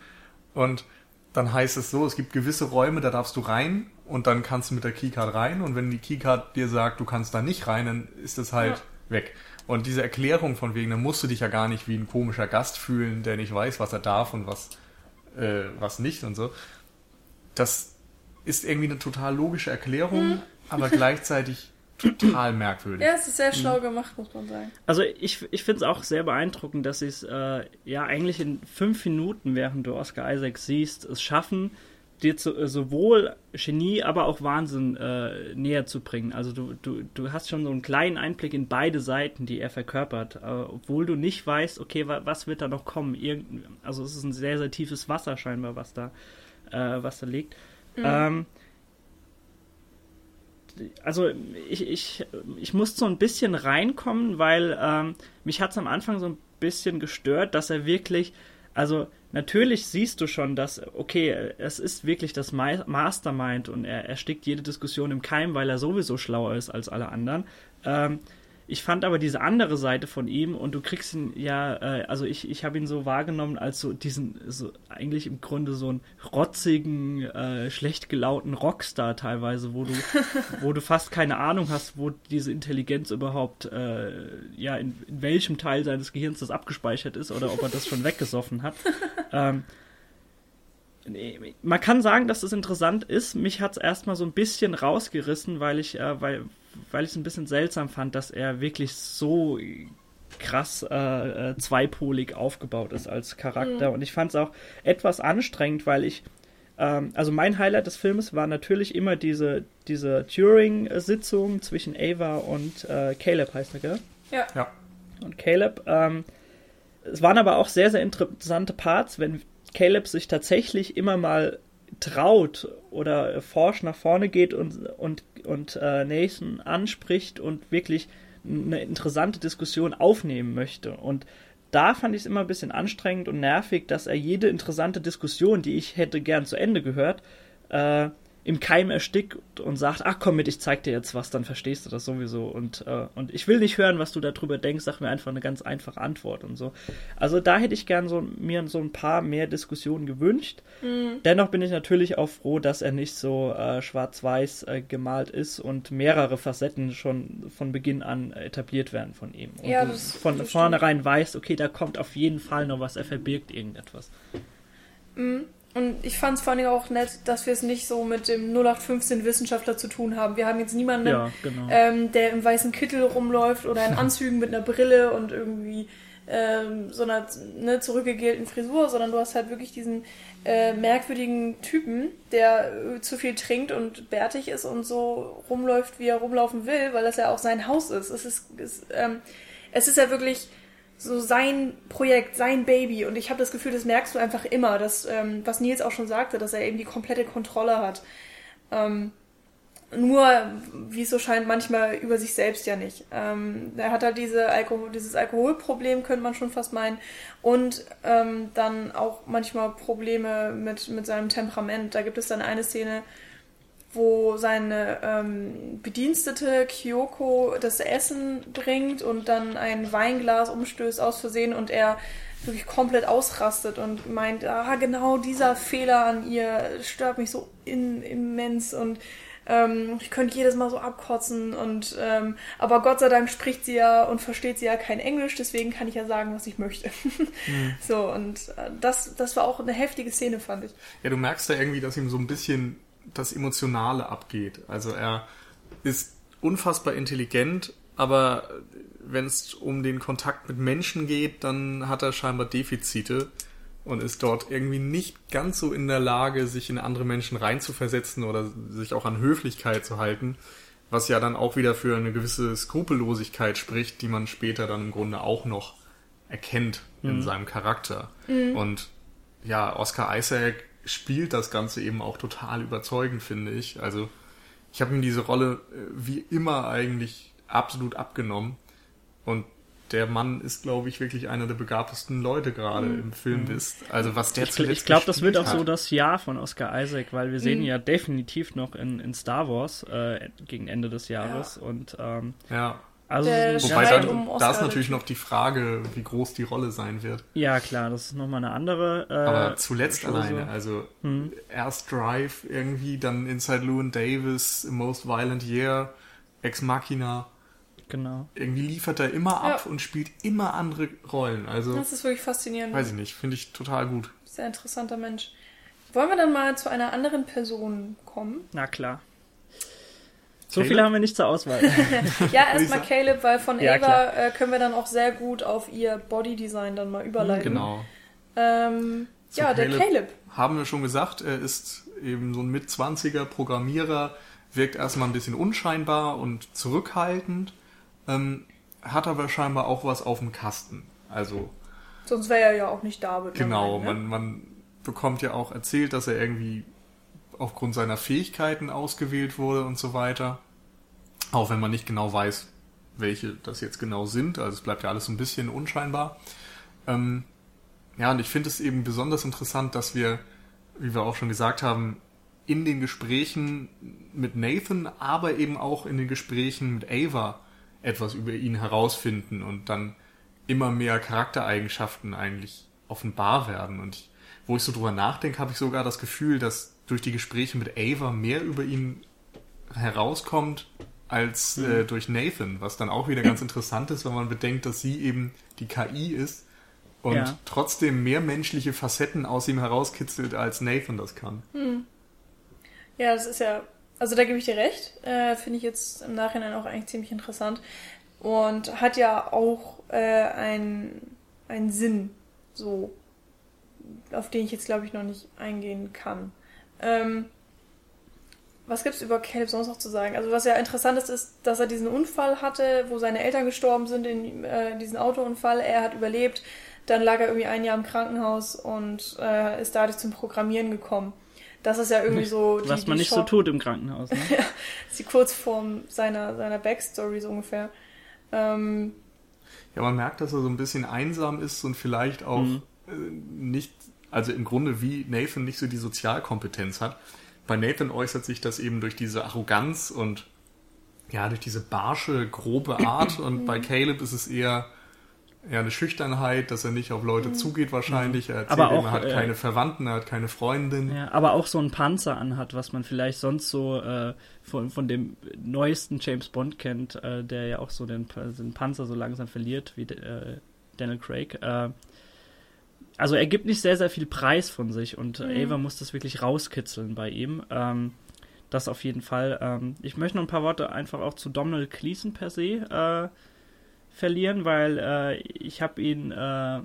und dann heißt es so, es gibt gewisse Räume, da darfst du rein und dann kannst du mit der Keycard rein und wenn die Keycard dir sagt, du kannst da nicht rein, dann ist es halt ja. weg. Und diese Erklärung von wegen, dann musst du dich ja gar nicht wie ein komischer Gast fühlen, der nicht weiß, was er darf und was, äh, was nicht und so. Das ist irgendwie eine total logische Erklärung, hm. aber gleichzeitig total merkwürdig. Ja, es ist sehr schlau gemacht, muss man sagen. Also ich, ich finde es auch sehr beeindruckend, dass sie es äh, ja eigentlich in fünf Minuten, während du Oscar Isaac siehst, es schaffen, dir zu, äh, sowohl Genie, aber auch Wahnsinn äh, näher zu bringen. Also du, du, du hast schon so einen kleinen Einblick in beide Seiten, die er verkörpert, äh, obwohl du nicht weißt, okay, wa was wird da noch kommen. Irgend, also es ist ein sehr, sehr tiefes Wasser scheinbar, was da, äh, was da liegt. Mhm. Ähm, also ich, ich, ich musste so ein bisschen reinkommen, weil ähm, mich hat es am Anfang so ein bisschen gestört, dass er wirklich, also natürlich siehst du schon, dass, okay, es ist wirklich das Mastermind und er erstickt jede Diskussion im Keim, weil er sowieso schlauer ist als alle anderen. Ähm, ich fand aber diese andere Seite von ihm und du kriegst ihn ja, äh, also ich, ich habe ihn so wahrgenommen als so diesen, so eigentlich im Grunde so einen rotzigen, äh, schlecht gelauten Rockstar teilweise, wo du, wo du fast keine Ahnung hast, wo diese Intelligenz überhaupt, äh, ja, in, in, welchem Teil seines Gehirns das abgespeichert ist oder ob er das schon weggesoffen hat. ähm, man kann sagen, dass das interessant ist. Mich hat es erstmal so ein bisschen rausgerissen, weil ich, äh, weil, weil ich es ein bisschen seltsam fand, dass er wirklich so krass äh, äh, zweipolig aufgebaut ist als Charakter. Mhm. Und ich fand es auch etwas anstrengend, weil ich, ähm, also mein Highlight des Films war natürlich immer diese, diese Turing-Sitzung zwischen Ava und äh, Caleb, heißt er, gell? Ja. ja. Und Caleb, ähm, es waren aber auch sehr, sehr interessante Parts, wenn Caleb sich tatsächlich immer mal traut oder forsch nach vorne geht und, und, und äh, Nathan anspricht und wirklich eine interessante Diskussion aufnehmen möchte. Und da fand ich es immer ein bisschen anstrengend und nervig, dass er jede interessante Diskussion, die ich hätte gern zu Ende gehört, äh, im Keim erstickt und sagt, ach komm mit, ich zeig dir jetzt was, dann verstehst du das sowieso. Und, äh, und ich will nicht hören, was du darüber denkst, sag mir einfach eine ganz einfache Antwort und so. Also da hätte ich gern so, mir so ein paar mehr Diskussionen gewünscht. Mhm. Dennoch bin ich natürlich auch froh, dass er nicht so äh, schwarz-weiß äh, gemalt ist und mehrere Facetten schon von Beginn an etabliert werden von ihm. Und ja, das, von das vornherein weiß, okay, da kommt auf jeden Fall noch was, er verbirgt irgendetwas. Mhm. Und ich fand es vor allem auch nett, dass wir es nicht so mit dem 0815 Wissenschaftler zu tun haben. Wir haben jetzt niemanden, ja, genau. ähm, der im weißen Kittel rumläuft oder in Anzügen mit einer Brille und irgendwie ähm, so einer ne, zurückgegelten Frisur, sondern du hast halt wirklich diesen äh, merkwürdigen Typen, der äh, zu viel trinkt und bärtig ist und so rumläuft, wie er rumlaufen will, weil das ja auch sein Haus ist. Es ist, ist ähm, es ist ja wirklich so sein Projekt, sein Baby. Und ich habe das Gefühl, das merkst du einfach immer, dass, ähm, was Nils auch schon sagte, dass er eben die komplette Kontrolle hat. Ähm, nur, wie es so scheint, manchmal über sich selbst ja nicht. Ähm, er hat halt diese Alkohol, dieses Alkoholproblem, könnte man schon fast meinen. Und ähm, dann auch manchmal Probleme mit, mit seinem Temperament. Da gibt es dann eine Szene, wo seine ähm, Bedienstete Kyoko das Essen bringt und dann ein Weinglas umstößt aus Versehen und er wirklich komplett ausrastet und meint, ah, genau dieser Fehler an ihr stört mich so in, immens und ähm, ich könnte jedes Mal so abkotzen und ähm, aber Gott sei Dank spricht sie ja und versteht sie ja kein Englisch, deswegen kann ich ja sagen, was ich möchte. mhm. So, und äh, das, das war auch eine heftige Szene, fand ich. Ja, du merkst da irgendwie, dass ihm so ein bisschen das Emotionale abgeht. Also er ist unfassbar intelligent, aber wenn es um den Kontakt mit Menschen geht, dann hat er scheinbar Defizite und ist dort irgendwie nicht ganz so in der Lage, sich in andere Menschen reinzuversetzen oder sich auch an Höflichkeit zu halten, was ja dann auch wieder für eine gewisse Skrupellosigkeit spricht, die man später dann im Grunde auch noch erkennt in mhm. seinem Charakter. Mhm. Und ja, Oscar Isaac spielt das Ganze eben auch total überzeugend, finde ich. Also ich habe ihm diese Rolle äh, wie immer eigentlich absolut abgenommen. Und der Mann ist, glaube ich, wirklich einer der begabtesten Leute gerade mhm. im Film mhm. ist. Also was der Ich, ich glaube, das wird auch hat. so das Jahr von Oscar Isaac, weil wir mhm. sehen ihn ja definitiv noch in, in Star Wars äh, gegen Ende des Jahres. Ja. Und ähm, ja. Also, Wobei dann, um da ist natürlich noch die Frage, wie groß die Rolle sein wird. Ja, klar, das ist nochmal eine andere. Äh, Aber zuletzt Chose. alleine, also hm. erst Drive irgendwie, dann Inside Llewyn Davis, Most Violent Year, Ex Machina. Genau. Irgendwie liefert er immer ab ja. und spielt immer andere Rollen. Also, das ist wirklich faszinierend. Weiß ich nicht, finde ich total gut. Sehr interessanter Mensch. Wollen wir dann mal zu einer anderen Person kommen? Na klar. So viele haben wir nicht zur Auswahl. ja, erstmal Caleb, weil von ja, Ava äh, können wir dann auch sehr gut auf ihr Bodydesign dann mal überleiten. Genau. Ähm, ja, Caleb der Caleb. Haben wir schon gesagt, er ist eben so ein Mitzwanziger Programmierer, wirkt erstmal ein bisschen unscheinbar und zurückhaltend, ähm, hat aber scheinbar auch was auf dem Kasten. Also. Sonst wäre er ja auch nicht da. Genau, ne? man, man bekommt ja auch erzählt, dass er irgendwie aufgrund seiner Fähigkeiten ausgewählt wurde und so weiter. Auch wenn man nicht genau weiß, welche das jetzt genau sind. Also es bleibt ja alles so ein bisschen unscheinbar. Ähm, ja, und ich finde es eben besonders interessant, dass wir, wie wir auch schon gesagt haben, in den Gesprächen mit Nathan, aber eben auch in den Gesprächen mit Ava etwas über ihn herausfinden und dann immer mehr Charaktereigenschaften eigentlich offenbar werden. Und ich, wo ich so drüber nachdenke, habe ich sogar das Gefühl, dass durch die Gespräche mit Ava mehr über ihn herauskommt als äh, mhm. durch Nathan, was dann auch wieder ganz interessant ist, wenn man bedenkt, dass sie eben die KI ist und ja. trotzdem mehr menschliche Facetten aus ihm herauskitzelt, als Nathan das kann. Mhm. Ja, das ist ja, also da gebe ich dir recht, äh, finde ich jetzt im Nachhinein auch eigentlich ziemlich interessant und hat ja auch äh, einen, einen Sinn, so, auf den ich jetzt glaube ich noch nicht eingehen kann. Ähm, was es über Caleb sonst noch zu sagen? Also was ja interessant ist, ist, dass er diesen Unfall hatte, wo seine Eltern gestorben sind in äh, diesem Autounfall. Er hat überlebt, dann lag er irgendwie ein Jahr im Krankenhaus und äh, ist dadurch zum Programmieren gekommen. Das ist ja irgendwie so die, Was man die nicht Shop so tut im Krankenhaus. Ne? ja, das ist die Kurzform seiner, seiner Backstory so ungefähr. Ähm, ja, man merkt, dass er so ein bisschen einsam ist und vielleicht auch mhm. äh, nicht also im Grunde wie Nathan nicht so die Sozialkompetenz hat, bei Nathan äußert sich das eben durch diese Arroganz und ja, durch diese barsche, grobe Art und bei Caleb ist es eher ja, eine Schüchternheit, dass er nicht auf Leute mhm. zugeht wahrscheinlich. Er erzählt aber auch, er hat äh, keine Verwandten, er hat keine Freundin. Ja, aber auch so ein Panzer anhat, was man vielleicht sonst so äh, von, von dem neuesten James Bond kennt, äh, der ja auch so den, den, Panzer so langsam verliert wie äh, Daniel Craig. Also er gibt nicht sehr, sehr viel Preis von sich und mhm. Ava muss das wirklich rauskitzeln bei ihm. Ähm, das auf jeden Fall. Ähm, ich möchte noch ein paar Worte einfach auch zu Donald Cleason per se äh, verlieren, weil äh, ich habe ihn äh,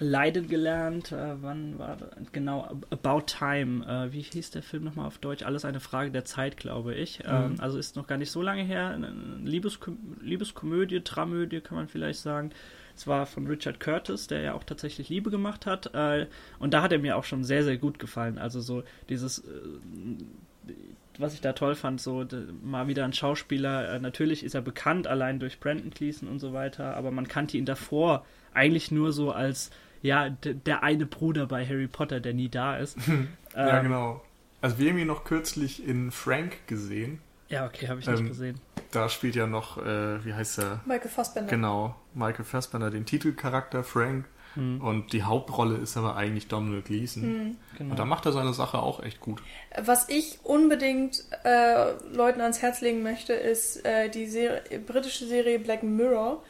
leiden gelernt. Äh, wann war das? Genau, About Time. Äh, wie hieß der Film nochmal auf Deutsch? Alles eine Frage der Zeit, glaube ich. Mhm. Ähm, also ist noch gar nicht so lange her. Liebeskom Liebeskomödie, Dramödie kann man vielleicht sagen. Es war von Richard Curtis, der ja auch tatsächlich Liebe gemacht hat. Äh, und da hat er mir auch schon sehr, sehr gut gefallen. Also so dieses äh, was ich da toll fand, so mal wieder ein Schauspieler, äh, natürlich ist er bekannt, allein durch Brandon Cleason und so weiter, aber man kannte ihn davor eigentlich nur so als, ja, der eine Bruder bei Harry Potter, der nie da ist. ja, ähm, genau. Also wir haben ihn noch kürzlich in Frank gesehen. Ja, okay, habe ich nicht ähm, gesehen. Da spielt ja noch, äh, wie heißt er? Michael Fassbender. Genau, Michael Fassbender, den Titelcharakter Frank. Mhm. Und die Hauptrolle ist aber eigentlich Domhnall Gleeson. Mhm, genau. Und da macht er seine Sache auch echt gut. Was ich unbedingt äh, Leuten ans Herz legen möchte, ist äh, die Serie, britische Serie Black Mirror,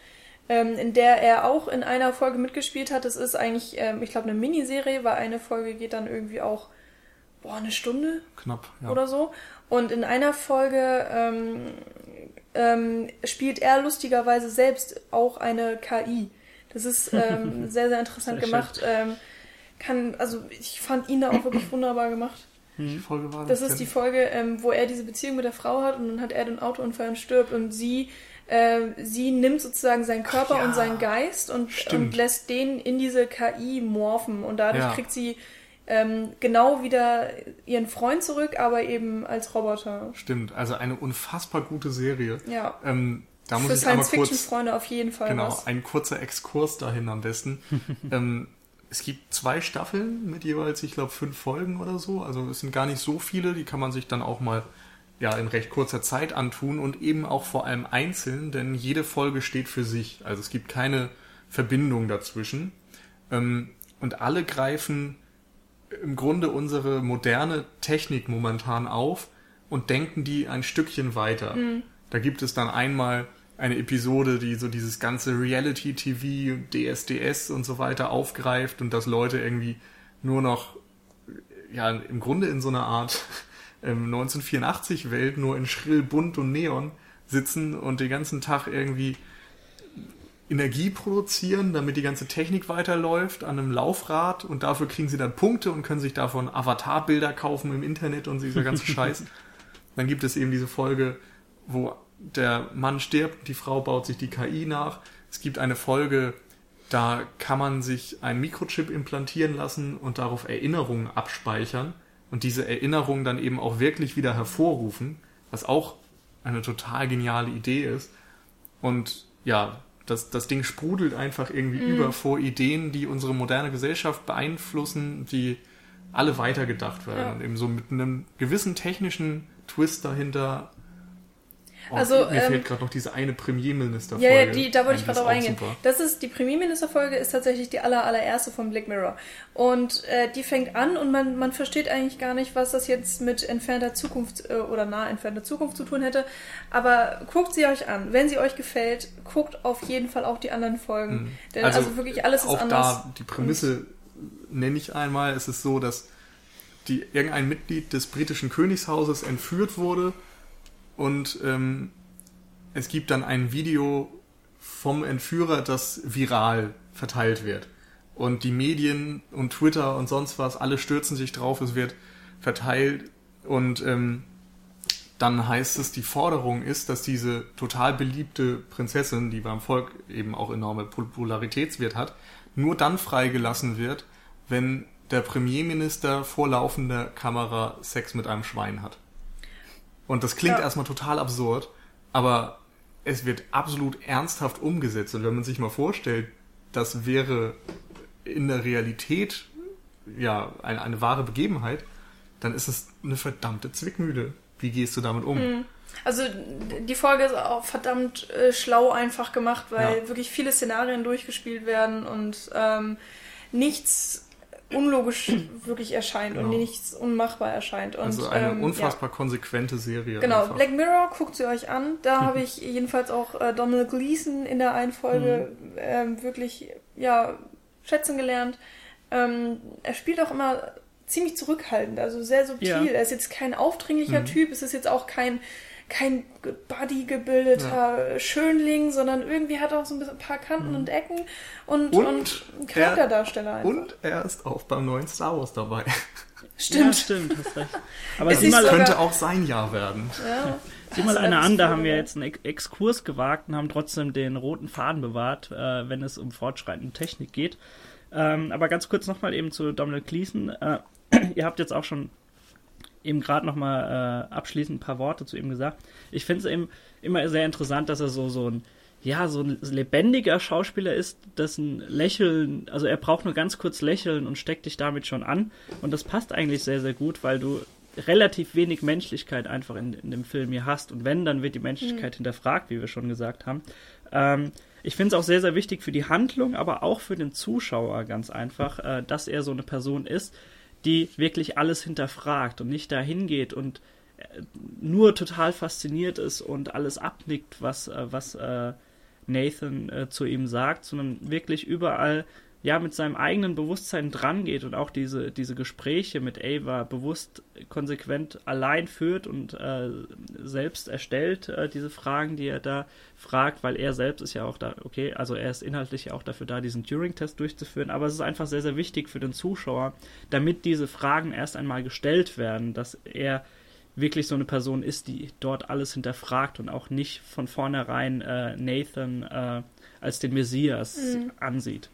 ähm, in der er auch in einer Folge mitgespielt hat. Das ist eigentlich, ähm, ich glaube, eine Miniserie, weil eine Folge geht dann irgendwie auch boah, eine Stunde knapp ja. oder so. Und in einer Folge ähm, ähm, spielt er lustigerweise selbst auch eine KI. Das ist ähm, sehr, sehr interessant sehr gemacht. Ähm, kann, also ich fand ihn da auch wirklich wunderbar gemacht. Welche Folge war das? Das ist die Folge, ähm, wo er diese Beziehung mit der Frau hat und dann hat er den Autounfall und stirbt und sie, äh, sie nimmt sozusagen seinen Körper ja. und seinen Geist und, und, lässt den in diese KI morphen und dadurch ja. kriegt sie ähm, genau wieder ihren Freund zurück, aber eben als Roboter. Stimmt, also eine unfassbar gute Serie. Ja. Ähm, da muss Für Science-Fiction-Freunde auf jeden Fall. Genau, was. ein kurzer Exkurs dahin am besten. ähm, es gibt zwei Staffeln mit jeweils, ich glaube, fünf Folgen oder so. Also es sind gar nicht so viele, die kann man sich dann auch mal ja in recht kurzer Zeit antun und eben auch vor allem einzeln, denn jede Folge steht für sich. Also es gibt keine Verbindung dazwischen. Ähm, und alle greifen im Grunde unsere moderne Technik momentan auf und denken die ein Stückchen weiter. Mhm. Da gibt es dann einmal eine Episode, die so dieses ganze Reality-TV, DSDS und so weiter aufgreift und dass Leute irgendwie nur noch, ja, im Grunde in so einer Art 1984-Welt, ähm, nur in schrill, bunt und neon sitzen und den ganzen Tag irgendwie Energie produzieren, damit die ganze Technik weiterläuft an einem Laufrad und dafür kriegen sie dann Punkte und können sich davon Avatarbilder kaufen im Internet und dieser ganze Scheiß. Dann gibt es eben diese Folge, wo der Mann stirbt, die Frau baut sich die KI nach. Es gibt eine Folge, da kann man sich ein Mikrochip implantieren lassen und darauf Erinnerungen abspeichern und diese Erinnerungen dann eben auch wirklich wieder hervorrufen, was auch eine total geniale Idee ist. Und ja, das, das Ding sprudelt einfach irgendwie mm. über vor Ideen, die unsere moderne Gesellschaft beeinflussen, die alle weitergedacht werden. Ja. Und eben so mit einem gewissen technischen Twist dahinter Oh, also, mir ähm, fehlt gerade noch diese eine Premierminister-Folge. Ja, ja, die, da wollte ich gerade drauf eingehen. Super. Das ist, die Premierminister-Folge ist tatsächlich die aller, allererste von Black Mirror. Und äh, die fängt an und man, man versteht eigentlich gar nicht, was das jetzt mit entfernter Zukunft äh, oder nah entfernter Zukunft zu tun hätte. Aber guckt sie euch an. Wenn sie euch gefällt, guckt auf jeden Fall auch die anderen Folgen. Mhm. Denn also, also, wirklich alles ist auch anders. Da die Prämisse nenne ich einmal. Es ist so, dass die, irgendein Mitglied des britischen Königshauses entführt wurde und ähm, es gibt dann ein Video vom Entführer, das viral verteilt wird. Und die Medien und Twitter und sonst was, alle stürzen sich drauf, es wird verteilt und ähm, dann heißt es, die Forderung ist, dass diese total beliebte Prinzessin, die beim Volk eben auch enorme Popularitätswert hat, nur dann freigelassen wird, wenn der Premierminister vor laufender Kamera Sex mit einem Schwein hat. Und das klingt ja. erstmal total absurd, aber es wird absolut ernsthaft umgesetzt. Und wenn man sich mal vorstellt, das wäre in der Realität ja eine, eine wahre Begebenheit, dann ist es eine verdammte Zwickmühle. Wie gehst du damit um? Mhm. Also die Folge ist auch verdammt äh, schlau einfach gemacht, weil ja. wirklich viele Szenarien durchgespielt werden und ähm, nichts unlogisch wirklich erscheint genau. und nichts unmachbar erscheint. Und, also eine ähm, unfassbar ja. konsequente Serie. Genau, einfach. Black Mirror, guckt sie euch an. Da habe ich jedenfalls auch äh, Donald Gleason in der einen Folge mhm. ähm, wirklich ja, schätzen gelernt. Ähm, er spielt auch immer ziemlich zurückhaltend, also sehr subtil. Ja. Er ist jetzt kein aufdringlicher mhm. Typ, es ist jetzt auch kein kein bodygebildeter ja. Schönling, sondern irgendwie hat er auch so ein paar Kanten mhm. und Ecken und, und, und Charakterdarsteller. Er, und er ist auch beim neuen Star Wars dabei. Stimmt. Ja, stimmt, hast recht. Aber es mal, könnte auch sein Jahr werden. Ja. Sieh mal eine an, da haben wir jetzt einen Exkurs gewagt und haben trotzdem den roten Faden bewahrt, äh, wenn es um fortschreitende Technik geht. Ähm, aber ganz kurz nochmal eben zu Donald Gleason. Äh, ihr habt jetzt auch schon eben gerade nochmal äh, abschließend ein paar Worte zu ihm gesagt. Ich finde es eben immer sehr interessant, dass er so, so ein, ja, so ein lebendiger Schauspieler ist, dessen Lächeln, also er braucht nur ganz kurz lächeln und steckt dich damit schon an. Und das passt eigentlich sehr, sehr gut, weil du relativ wenig Menschlichkeit einfach in, in dem Film hier hast. Und wenn, dann wird die Menschlichkeit mhm. hinterfragt, wie wir schon gesagt haben. Ähm, ich finde es auch sehr, sehr wichtig für die Handlung, aber auch für den Zuschauer ganz einfach, äh, dass er so eine Person ist, die wirklich alles hinterfragt und nicht dahin geht und äh, nur total fasziniert ist und alles abnickt, was, äh, was äh, Nathan zu ihm sagt, sondern wirklich überall ja mit seinem eigenen Bewusstsein drangeht und auch diese, diese Gespräche mit Ava bewusst konsequent allein führt und äh, selbst erstellt, äh, diese Fragen, die er da fragt, weil er selbst ist ja auch da, okay, also er ist inhaltlich ja auch dafür da, diesen Turing-Test durchzuführen, aber es ist einfach sehr, sehr wichtig für den Zuschauer, damit diese Fragen erst einmal gestellt werden, dass er wirklich so eine Person ist, die dort alles hinterfragt und auch nicht von vornherein äh, Nathan äh, als den Messias mhm. ansieht.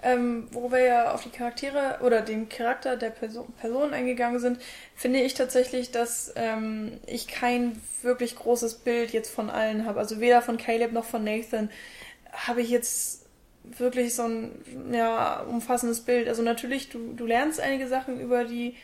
Ähm, wo wir ja auf die Charaktere oder den Charakter der Person, Person eingegangen sind, finde ich tatsächlich, dass ähm, ich kein wirklich großes Bild jetzt von allen habe. Also weder von Caleb noch von Nathan habe ich jetzt wirklich so ein ja, umfassendes Bild. Also natürlich, du, du lernst einige Sachen über die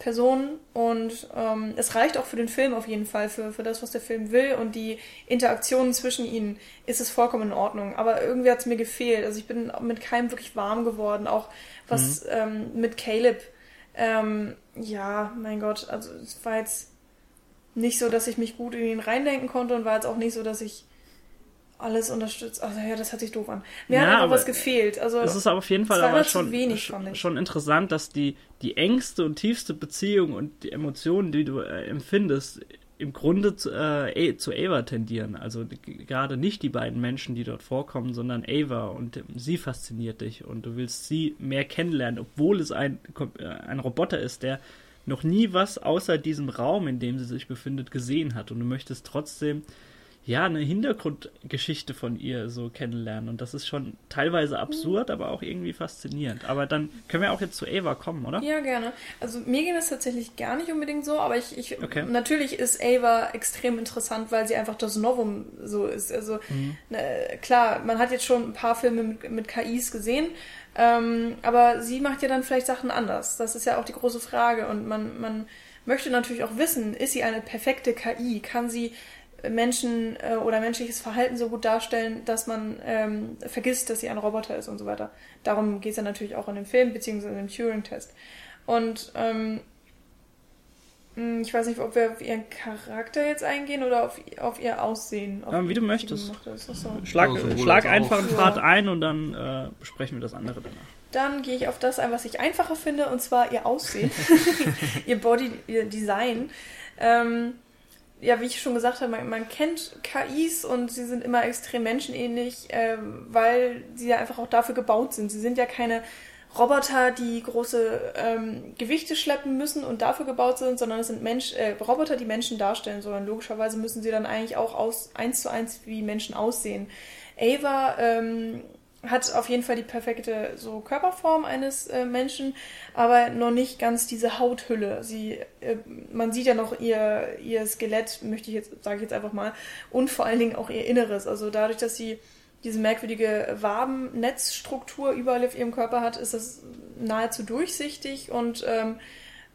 Personen und ähm, es reicht auch für den Film auf jeden Fall, für, für das, was der Film will und die Interaktionen zwischen ihnen ist es vollkommen in Ordnung. Aber irgendwie hat es mir gefehlt. Also ich bin mit keinem wirklich warm geworden, auch was mhm. ähm, mit Caleb. Ähm, ja, mein Gott, also es war jetzt nicht so, dass ich mich gut in ihn reindenken konnte und war jetzt auch nicht so, dass ich alles unterstützt. Also ja, das hat sich doof an. Mir ja, hat aber was gefehlt. Also es ist aber auf jeden Fall aber schon, wenig, schon, interessant, dass die, die engste und tiefste Beziehung und die Emotionen, die du äh, empfindest, im Grunde zu, äh, zu Ava tendieren. Also gerade nicht die beiden Menschen, die dort vorkommen, sondern Ava und äh, sie fasziniert dich und du willst sie mehr kennenlernen, obwohl es ein, äh, ein Roboter ist, der noch nie was außer diesem Raum, in dem sie sich befindet, gesehen hat und du möchtest trotzdem ja, eine Hintergrundgeschichte von ihr so kennenlernen. Und das ist schon teilweise absurd, aber auch irgendwie faszinierend. Aber dann können wir auch jetzt zu Ava kommen, oder? Ja, gerne. Also mir ging es tatsächlich gar nicht unbedingt so, aber ich, ich okay. natürlich ist Ava extrem interessant, weil sie einfach das Novum so ist. Also mhm. ne, klar, man hat jetzt schon ein paar Filme mit, mit KIs gesehen, ähm, aber sie macht ja dann vielleicht Sachen anders. Das ist ja auch die große Frage. Und man, man möchte natürlich auch wissen, ist sie eine perfekte KI? Kann sie Menschen äh, oder menschliches Verhalten so gut darstellen, dass man ähm, vergisst, dass sie ein Roboter ist und so weiter. Darum geht es ja natürlich auch in dem Film, beziehungsweise im Turing-Test. Und ähm, hm, ich weiß nicht, ob wir auf ihren Charakter jetzt eingehen oder auf, auf ihr Aussehen. Auf ja, wie du möchtest. So. Schlag, also, schlag einfach einen Pfad ja. ein und dann äh, besprechen wir das andere danach. Dann gehe ich auf das ein, was ich einfacher finde, und zwar ihr Aussehen, ihr Body, ihr Design. Ähm, ja, wie ich schon gesagt habe, man, man, kennt KIs und sie sind immer extrem menschenähnlich, äh, weil sie ja einfach auch dafür gebaut sind. Sie sind ja keine Roboter, die große ähm, Gewichte schleppen müssen und dafür gebaut sind, sondern es sind Mensch, äh, Roboter, die Menschen darstellen sollen. Logischerweise müssen sie dann eigentlich auch aus, eins zu eins wie Menschen aussehen. Ava ähm, hat auf jeden Fall die perfekte so Körperform eines äh, Menschen, aber noch nicht ganz diese Hauthülle. Sie, äh, man sieht ja noch ihr, ihr Skelett, möchte ich jetzt, sage ich jetzt einfach mal, und vor allen Dingen auch ihr Inneres. Also dadurch, dass sie diese merkwürdige Wabennetzstruktur überall auf ihrem Körper hat, ist das nahezu durchsichtig und ähm,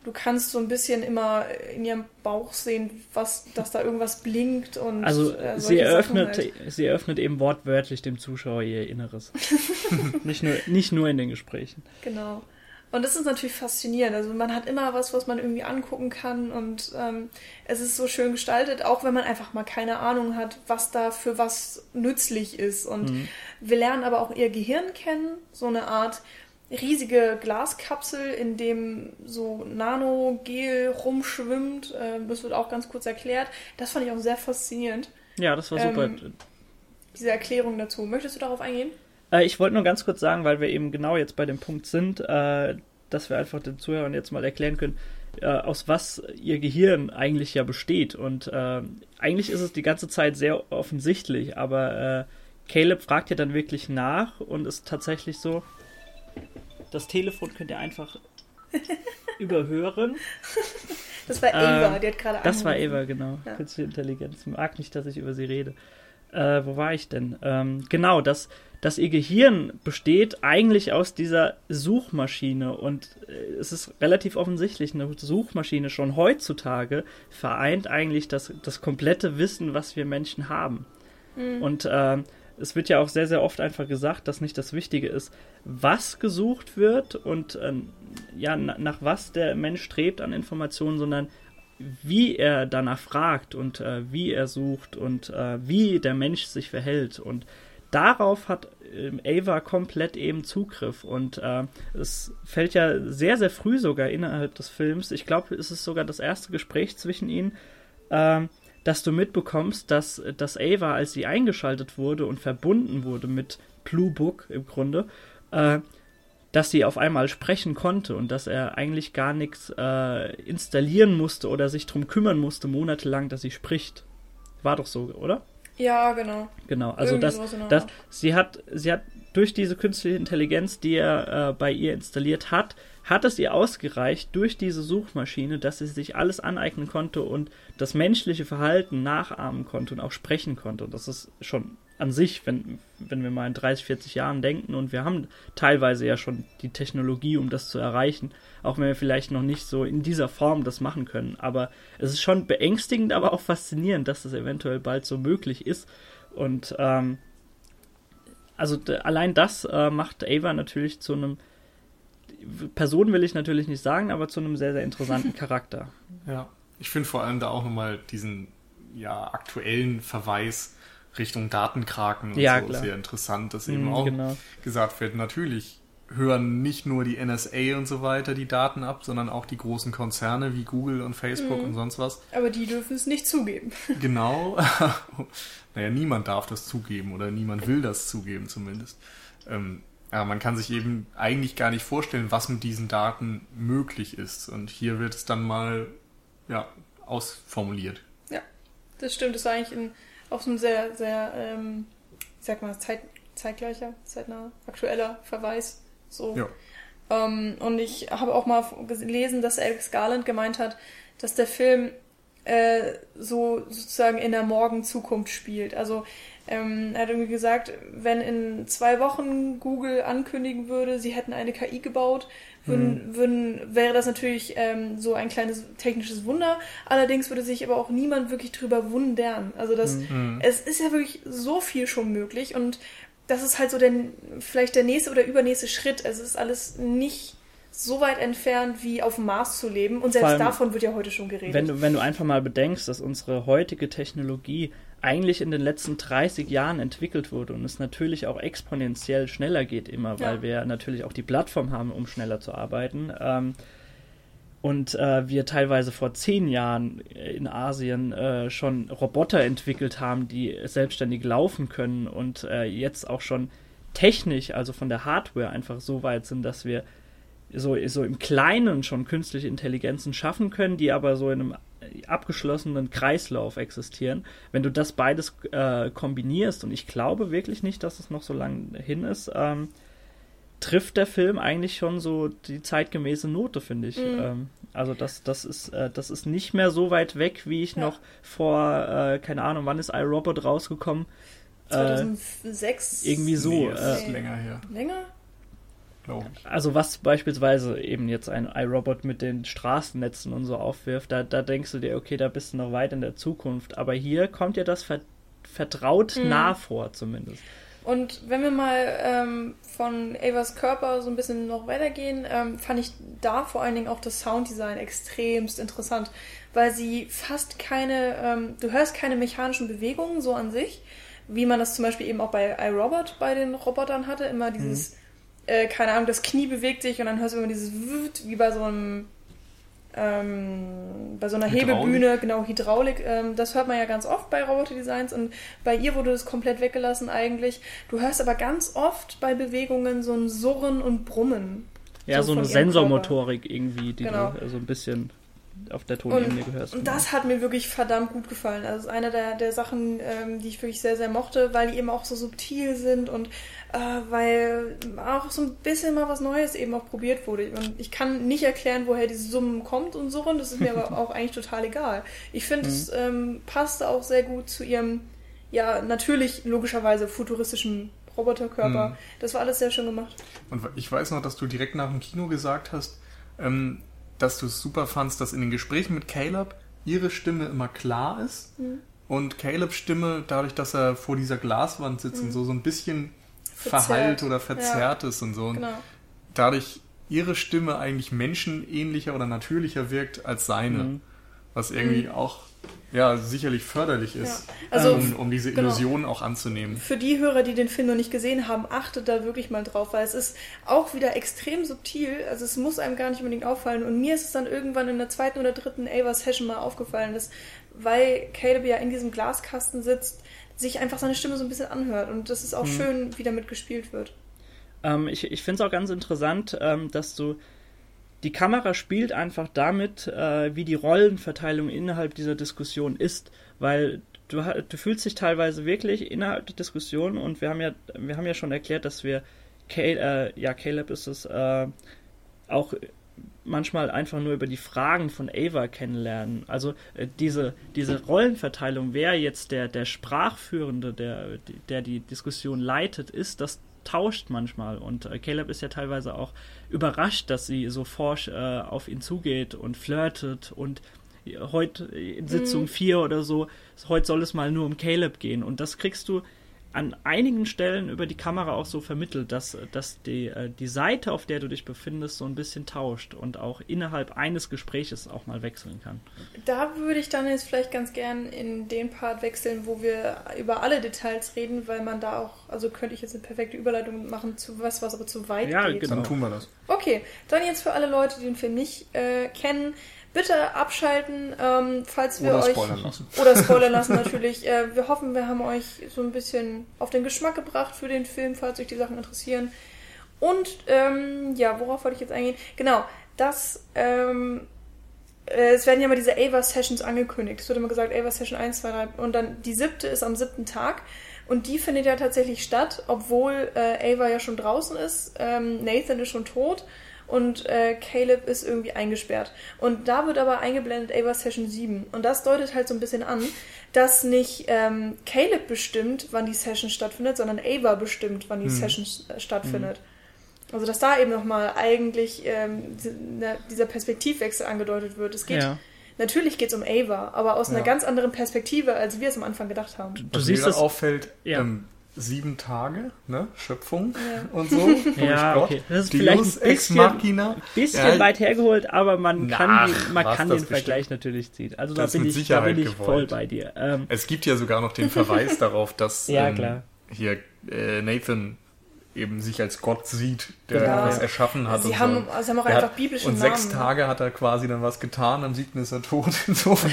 du kannst so ein bisschen immer in ihrem Bauch sehen, was, dass da irgendwas blinkt und also äh, sie eröffnet, halt. sie eröffnet eben wortwörtlich dem Zuschauer ihr Inneres. nicht nur nicht nur in den Gesprächen. Genau. Und das ist natürlich faszinierend. Also man hat immer was, was man irgendwie angucken kann und ähm, es ist so schön gestaltet, auch wenn man einfach mal keine Ahnung hat, was da für was nützlich ist. Und mhm. wir lernen aber auch ihr Gehirn kennen, so eine Art riesige Glaskapsel, in dem so Nanogel rumschwimmt. Ähm, das wird auch ganz kurz erklärt. Das fand ich auch sehr faszinierend. Ja, das war super. Ähm, diese Erklärung dazu. Möchtest du darauf eingehen? Äh, ich wollte nur ganz kurz sagen, weil wir eben genau jetzt bei dem Punkt sind, äh, dass wir einfach den Zuhörern jetzt mal erklären können, äh, aus was ihr Gehirn eigentlich ja besteht. Und äh, eigentlich ist es die ganze Zeit sehr offensichtlich, aber äh, Caleb fragt ja dann wirklich nach und ist tatsächlich so, das Telefon könnt ihr einfach überhören. Das war Eva, äh, die hat gerade Das war Eva, genau. Ja. Künstliche Intelligenz. Mag nicht, dass ich über sie rede. Äh, wo war ich denn? Ähm, genau, dass, dass ihr Gehirn besteht eigentlich aus dieser Suchmaschine und äh, es ist relativ offensichtlich, eine Suchmaschine schon heutzutage vereint eigentlich das, das komplette Wissen, was wir Menschen haben. Mhm. Und äh, es wird ja auch sehr, sehr oft einfach gesagt, dass nicht das Wichtige ist, was gesucht wird und äh, ja, nach was der Mensch strebt an Informationen, sondern wie er danach fragt und äh, wie er sucht und äh, wie der Mensch sich verhält. Und darauf hat äh, Ava komplett eben Zugriff. Und äh, es fällt ja sehr, sehr früh sogar innerhalb des Films. Ich glaube, es ist sogar das erste Gespräch zwischen ihnen ähm, dass du mitbekommst, dass, dass Ava, als sie eingeschaltet wurde und verbunden wurde mit Blue Book im Grunde, äh, dass sie auf einmal sprechen konnte und dass er eigentlich gar nichts äh, installieren musste oder sich darum kümmern musste, monatelang, dass sie spricht. War doch so, oder? Ja, genau. Genau, also das, das, sie hat, sie hat durch diese künstliche Intelligenz, die er äh, bei ihr installiert hat, hat es ihr ausgereicht durch diese Suchmaschine, dass sie sich alles aneignen konnte und das menschliche Verhalten nachahmen konnte und auch sprechen konnte. Und das ist schon an sich, wenn, wenn wir mal in 30, 40 Jahren denken und wir haben teilweise ja schon die Technologie, um das zu erreichen, auch wenn wir vielleicht noch nicht so in dieser Form das machen können. Aber es ist schon beängstigend, aber auch faszinierend, dass das eventuell bald so möglich ist. Und ähm, also allein das äh, macht Ava natürlich zu einem Person will ich natürlich nicht sagen, aber zu einem sehr, sehr interessanten Charakter. Ja, ich finde vor allem da auch nochmal diesen ja, aktuellen Verweis Richtung Datenkraken und ja, so klar. sehr interessant, dass eben mm, auch genau. gesagt wird, natürlich hören nicht nur die NSA und so weiter die Daten ab, sondern auch die großen Konzerne wie Google und Facebook mhm. und sonst was. Aber die dürfen es nicht zugeben. Genau. naja, niemand darf das zugeben oder niemand will das zugeben zumindest. Ähm, ja, man kann sich eben eigentlich gar nicht vorstellen, was mit diesen Daten möglich ist. Und hier wird es dann mal ja, ausformuliert. Ja, das stimmt. Das war eigentlich ein, auch so ein sehr, sehr, ähm, sag mal, Zeit, zeitgleicher, zeitnah, aktueller Verweis. So. Ja. Ähm, und ich habe auch mal gelesen, dass Alex Garland gemeint hat, dass der Film äh, so sozusagen in der Morgenzukunft spielt. Also ähm, er hat irgendwie gesagt, wenn in zwei Wochen Google ankündigen würde, sie hätten eine KI gebaut, würden, mhm. würden, wäre das natürlich ähm, so ein kleines technisches Wunder. Allerdings würde sich aber auch niemand wirklich drüber wundern. Also das, mhm. es ist ja wirklich so viel schon möglich und das ist halt so der, vielleicht der nächste oder übernächste Schritt. Also es ist alles nicht so weit entfernt, wie auf dem Mars zu leben. Und selbst allem, davon wird ja heute schon geredet. Wenn du, wenn du einfach mal bedenkst, dass unsere heutige Technologie eigentlich in den letzten 30 Jahren entwickelt wurde und es natürlich auch exponentiell schneller geht immer, weil ja. wir natürlich auch die Plattform haben, um schneller zu arbeiten. Ähm, und äh, wir teilweise vor zehn Jahren in Asien äh, schon Roboter entwickelt haben, die selbstständig laufen können und äh, jetzt auch schon technisch, also von der Hardware einfach so weit sind, dass wir so, so im Kleinen schon künstliche Intelligenzen schaffen können, die aber so in einem abgeschlossenen Kreislauf existieren. Wenn du das beides äh, kombinierst, und ich glaube wirklich nicht, dass es noch so lange hin ist, ähm, trifft der Film eigentlich schon so die zeitgemäße Note, finde ich. Mhm. Ähm, also das, das, ist, äh, das ist nicht mehr so weit weg, wie ich ja. noch vor, äh, keine Ahnung, wann ist iRobot rausgekommen? 2006? Äh, irgendwie so. Nee, äh, ist länger her. Länger? Glaube ich. Also was beispielsweise eben jetzt ein iRobot mit den Straßennetzen und so aufwirft, da, da denkst du dir, okay, da bist du noch weit in der Zukunft. Aber hier kommt dir das ver vertraut mhm. nah vor zumindest. Und wenn wir mal ähm, von Avas Körper so ein bisschen noch weitergehen, ähm, fand ich da vor allen Dingen auch das Sounddesign extremst interessant, weil sie fast keine, ähm, du hörst keine mechanischen Bewegungen so an sich, wie man das zum Beispiel eben auch bei iRobot bei den Robotern hatte, immer dieses, mhm. Äh, keine Ahnung, das Knie bewegt sich und dann hörst du immer dieses Wut, wie bei so einem ähm, bei so einer Hydraulik. Hebebühne, genau, Hydraulik, ähm, das hört man ja ganz oft bei Roboter-Designs und bei ihr wurde das komplett weggelassen eigentlich. Du hörst aber ganz oft bei Bewegungen so ein Surren und Brummen. Ja, so, so eine Sensormotorik irgendwie, die genau. so ein bisschen auf der Tonebene gehörst. Und das hat mir wirklich verdammt gut gefallen. Also das ist eine der, der Sachen, ähm, die ich wirklich sehr, sehr mochte, weil die eben auch so subtil sind und äh, weil auch so ein bisschen mal was Neues eben auch probiert wurde. Und ich kann nicht erklären, woher diese Summen kommt und so, und das ist mir aber auch eigentlich total egal. Ich finde, mhm. es ähm, passte auch sehr gut zu ihrem, ja, natürlich logischerweise futuristischen Roboterkörper. Mhm. Das war alles sehr schön gemacht. Und ich weiß noch, dass du direkt nach dem Kino gesagt hast, ähm, dass du es super fandst, dass in den Gesprächen mit Caleb ihre Stimme immer klar ist mhm. und Calebs Stimme, dadurch, dass er vor dieser Glaswand sitzt mhm. und so, so ein bisschen Verzerrt. verhallt oder verzerrt ja. ist und so. Und genau. dadurch ihre Stimme eigentlich menschenähnlicher oder natürlicher wirkt als seine. Mhm. Was irgendwie mhm. auch ja, sicherlich förderlich ist, ja. also, um, um, diese genau. Illusion genau. auch anzunehmen. Für die Hörer, die den Film noch nicht gesehen haben, achtet da wirklich mal drauf, weil es ist auch wieder extrem subtil. Also es muss einem gar nicht unbedingt auffallen. Und mir ist es dann irgendwann in der zweiten oder dritten Ava-Session mal aufgefallen, dass, weil Caleb ja in diesem Glaskasten sitzt, sich einfach seine Stimme so ein bisschen anhört. Und das ist auch mhm. schön, wie damit gespielt wird. Ähm, ich ich finde es auch ganz interessant, ähm, dass du die Kamera spielt einfach damit, äh, wie die Rollenverteilung innerhalb dieser Diskussion ist, weil du, du fühlst dich teilweise wirklich innerhalb der Diskussion und wir haben ja, wir haben ja schon erklärt, dass wir, Caleb, äh, ja, Caleb ist es, äh, auch manchmal einfach nur über die Fragen von Ava kennenlernen. Also äh, diese, diese Rollenverteilung, wer jetzt der, der Sprachführende, der, der die Diskussion leitet, ist, das tauscht manchmal. Und äh, Caleb ist ja teilweise auch überrascht, dass sie so forsch äh, auf ihn zugeht und flirtet und heute in Sitzung 4 mhm. oder so, heute soll es mal nur um Caleb gehen. Und das kriegst du an einigen Stellen über die Kamera auch so vermittelt, dass, dass die, äh, die Seite, auf der du dich befindest, so ein bisschen tauscht und auch innerhalb eines Gespräches auch mal wechseln kann. Da würde ich dann jetzt vielleicht ganz gern in den Part wechseln, wo wir über alle Details reden, weil man da auch, also könnte ich jetzt eine perfekte Überleitung machen zu was, was aber zu weit ja, geht. Ja, genau. Dann tun wir das. Okay, dann jetzt für alle Leute, die den Film nicht äh, kennen, bitte abschalten, ähm, falls wir oder euch. Spoilern lassen. Oder spoilern lassen natürlich. Äh, wir hoffen, wir haben euch so ein bisschen auf den Geschmack gebracht für den Film, falls euch die Sachen interessieren. Und ähm, ja, worauf wollte ich jetzt eingehen? Genau, das. Ähm, äh, es werden ja immer diese Ava-Sessions angekündigt. Es wird immer gesagt, Ava-Session 1, 2, 3. Und dann die siebte ist am siebten Tag. Und die findet ja tatsächlich statt, obwohl äh, Ava ja schon draußen ist. Ähm, Nathan ist schon tot und äh, Caleb ist irgendwie eingesperrt. Und da wird aber eingeblendet Ava Session 7. Und das deutet halt so ein bisschen an, dass nicht ähm, Caleb bestimmt, wann die Session stattfindet, sondern Ava bestimmt, wann die hm. Session äh, stattfindet. Hm. Also dass da eben nochmal eigentlich ähm, dieser Perspektivwechsel angedeutet wird. Es geht. Ja. Natürlich geht es um Ava, aber aus ja. einer ganz anderen Perspektive, als wir es am Anfang gedacht haben. Du, du siehst, das auffällt, ja. ähm, sieben Tage, ne? Schöpfung ja. und so. ja, okay. Das ist Deus vielleicht ein bisschen, Machina. bisschen ja. weit hergeholt, aber man Na, kann, die, man kann den Vergleich natürlich ziehen. Also da bin, ich, da bin ich voll bei dir. Ähm, es gibt ja sogar noch den Verweis darauf, dass ja, ähm, hier äh, Nathan eben sich als Gott sieht, der genau. was erschaffen hat. Sie und haben, so. also haben auch einfach hat, biblische Und Namen. sechs Tage hat er quasi dann was getan, am siebten ist er tot. Insofern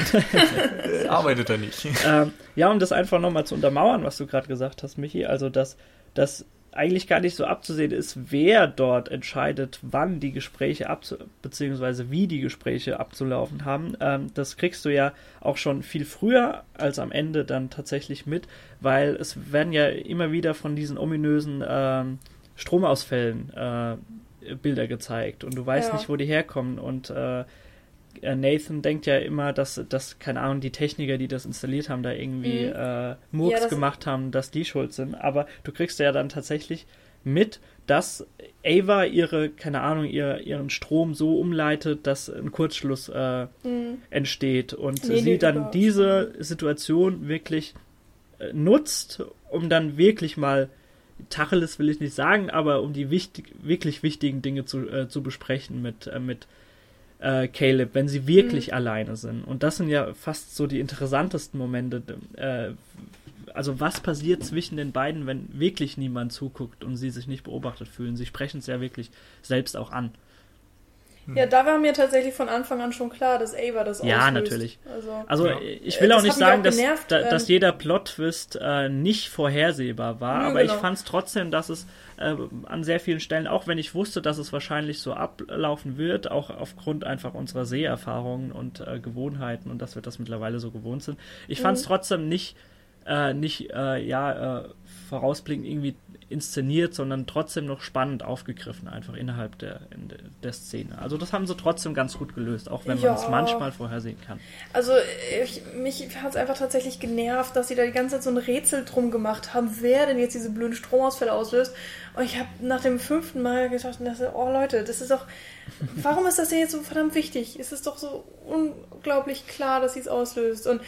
arbeitet er nicht. Ähm, ja, um das einfach nochmal zu untermauern, was du gerade gesagt hast, Michi, also dass, dass eigentlich gar nicht so abzusehen ist, wer dort entscheidet, wann die Gespräche abzu beziehungsweise wie die Gespräche abzulaufen haben. Ähm, das kriegst du ja auch schon viel früher als am Ende dann tatsächlich mit, weil es werden ja immer wieder von diesen ominösen ähm, Stromausfällen äh, Bilder gezeigt und du weißt ja. nicht, wo die herkommen und äh, Nathan denkt ja immer, dass, dass, keine Ahnung, die Techniker, die das installiert haben, da irgendwie mhm. äh, Murks ja, gemacht haben, dass die schuld sind. Aber du kriegst ja dann tatsächlich mit, dass Ava ihre, keine Ahnung, ihr, ihren Strom so umleitet, dass ein Kurzschluss äh, mhm. entsteht und nee, sie dann diese Situation wirklich äh, nutzt, um dann wirklich mal Tacheles will ich nicht sagen, aber um die wichtig, wirklich wichtigen Dinge zu, äh, zu besprechen mit, äh, mit äh, Caleb, wenn sie wirklich mhm. alleine sind. Und das sind ja fast so die interessantesten Momente. Äh, also was passiert zwischen den beiden, wenn wirklich niemand zuguckt und sie sich nicht beobachtet fühlen? Sie sprechen es ja wirklich selbst auch an. Hm. Ja, da war mir tatsächlich von Anfang an schon klar, dass Ava das Ja, auslöst. natürlich. Also, also ja. ich will auch nicht sagen, auch dass, genervt, da, dass ähm, jeder Plot-Twist äh, nicht vorhersehbar war, ja, aber genau. ich fand es trotzdem, dass es äh, an sehr vielen Stellen, auch wenn ich wusste, dass es wahrscheinlich so ablaufen wird, auch aufgrund einfach unserer Seherfahrungen und äh, Gewohnheiten und dass wir das mittlerweile so gewohnt sind, ich fand es mhm. trotzdem nicht, äh, nicht äh, ja, äh, vorausblickend irgendwie inszeniert, sondern trotzdem noch spannend aufgegriffen, einfach innerhalb der, in der Szene. Also das haben sie trotzdem ganz gut gelöst, auch wenn ja. man es manchmal vorhersehen kann. Also ich, mich hat es einfach tatsächlich genervt, dass sie da die ganze Zeit so ein Rätsel drum gemacht haben, wer denn jetzt diese blöden Stromausfälle auslöst. Und ich habe nach dem fünften Mal gedacht, oh Leute, das ist doch, warum ist das denn jetzt so verdammt wichtig? Es ist doch so unglaublich klar, dass sie es auslöst. Und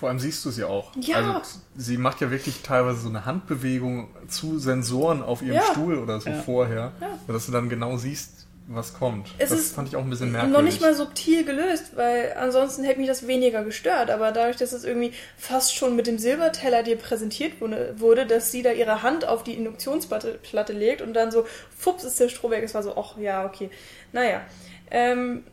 vor allem siehst du sie auch. Ja. Also sie macht ja wirklich teilweise so eine Handbewegung zu Sensoren auf ihrem ja. Stuhl oder so ja. vorher, ja. dass du dann genau siehst, was kommt. Es das fand ich auch ein bisschen merkwürdig. Noch nicht mal subtil gelöst, weil ansonsten hätte mich das weniger gestört. Aber dadurch, dass es irgendwie fast schon mit dem Silberteller dir präsentiert wurde, dass sie da ihre Hand auf die Induktionsplatte legt und dann so, fups, ist der Stroh weg. Es war so, ach ja, okay. Naja. Ähm,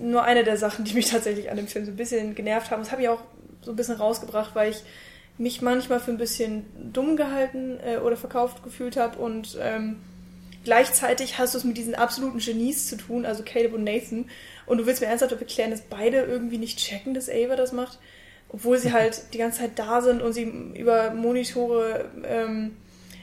nur eine der Sachen, die mich tatsächlich an dem Film so ein bisschen genervt haben. Das habe ich auch so ein bisschen rausgebracht, weil ich mich manchmal für ein bisschen dumm gehalten äh, oder verkauft gefühlt habe und ähm, gleichzeitig hast du es mit diesen absoluten Genies zu tun, also Caleb und Nathan, und du willst mir ernsthaft erklären, dass beide irgendwie nicht checken, dass Ava das macht, obwohl sie halt die ganze Zeit da sind und sie über Monitore ähm,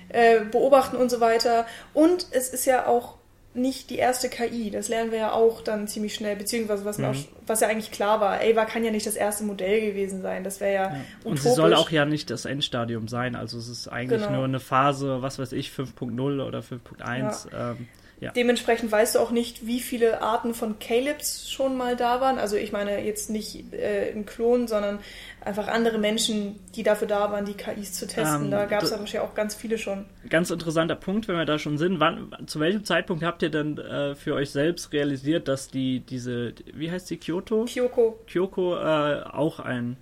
äh, beobachten und so weiter. Und es ist ja auch nicht die erste KI. Das lernen wir ja auch dann ziemlich schnell, beziehungsweise was, mhm. auch, was ja eigentlich klar war. Ava kann ja nicht das erste Modell gewesen sein. Das wäre ja, ja. Und sie soll auch ja nicht das Endstadium sein. Also es ist eigentlich genau. nur eine Phase, was weiß ich, 5.0 oder 5.1. Ja. Ähm, ja. Dementsprechend weißt du auch nicht, wie viele Arten von Calebs schon mal da waren. Also ich meine jetzt nicht äh, ein Klon, sondern einfach andere Menschen, die dafür da waren, die KIs zu testen. Ähm, da gab es wahrscheinlich auch ganz viele schon. Ganz interessanter Punkt, wenn wir da schon sind. Wann, zu welchem Zeitpunkt habt ihr denn äh, für euch selbst realisiert, dass die diese, wie heißt sie, Kyoto? Kyoko. Kyoko äh, auch ein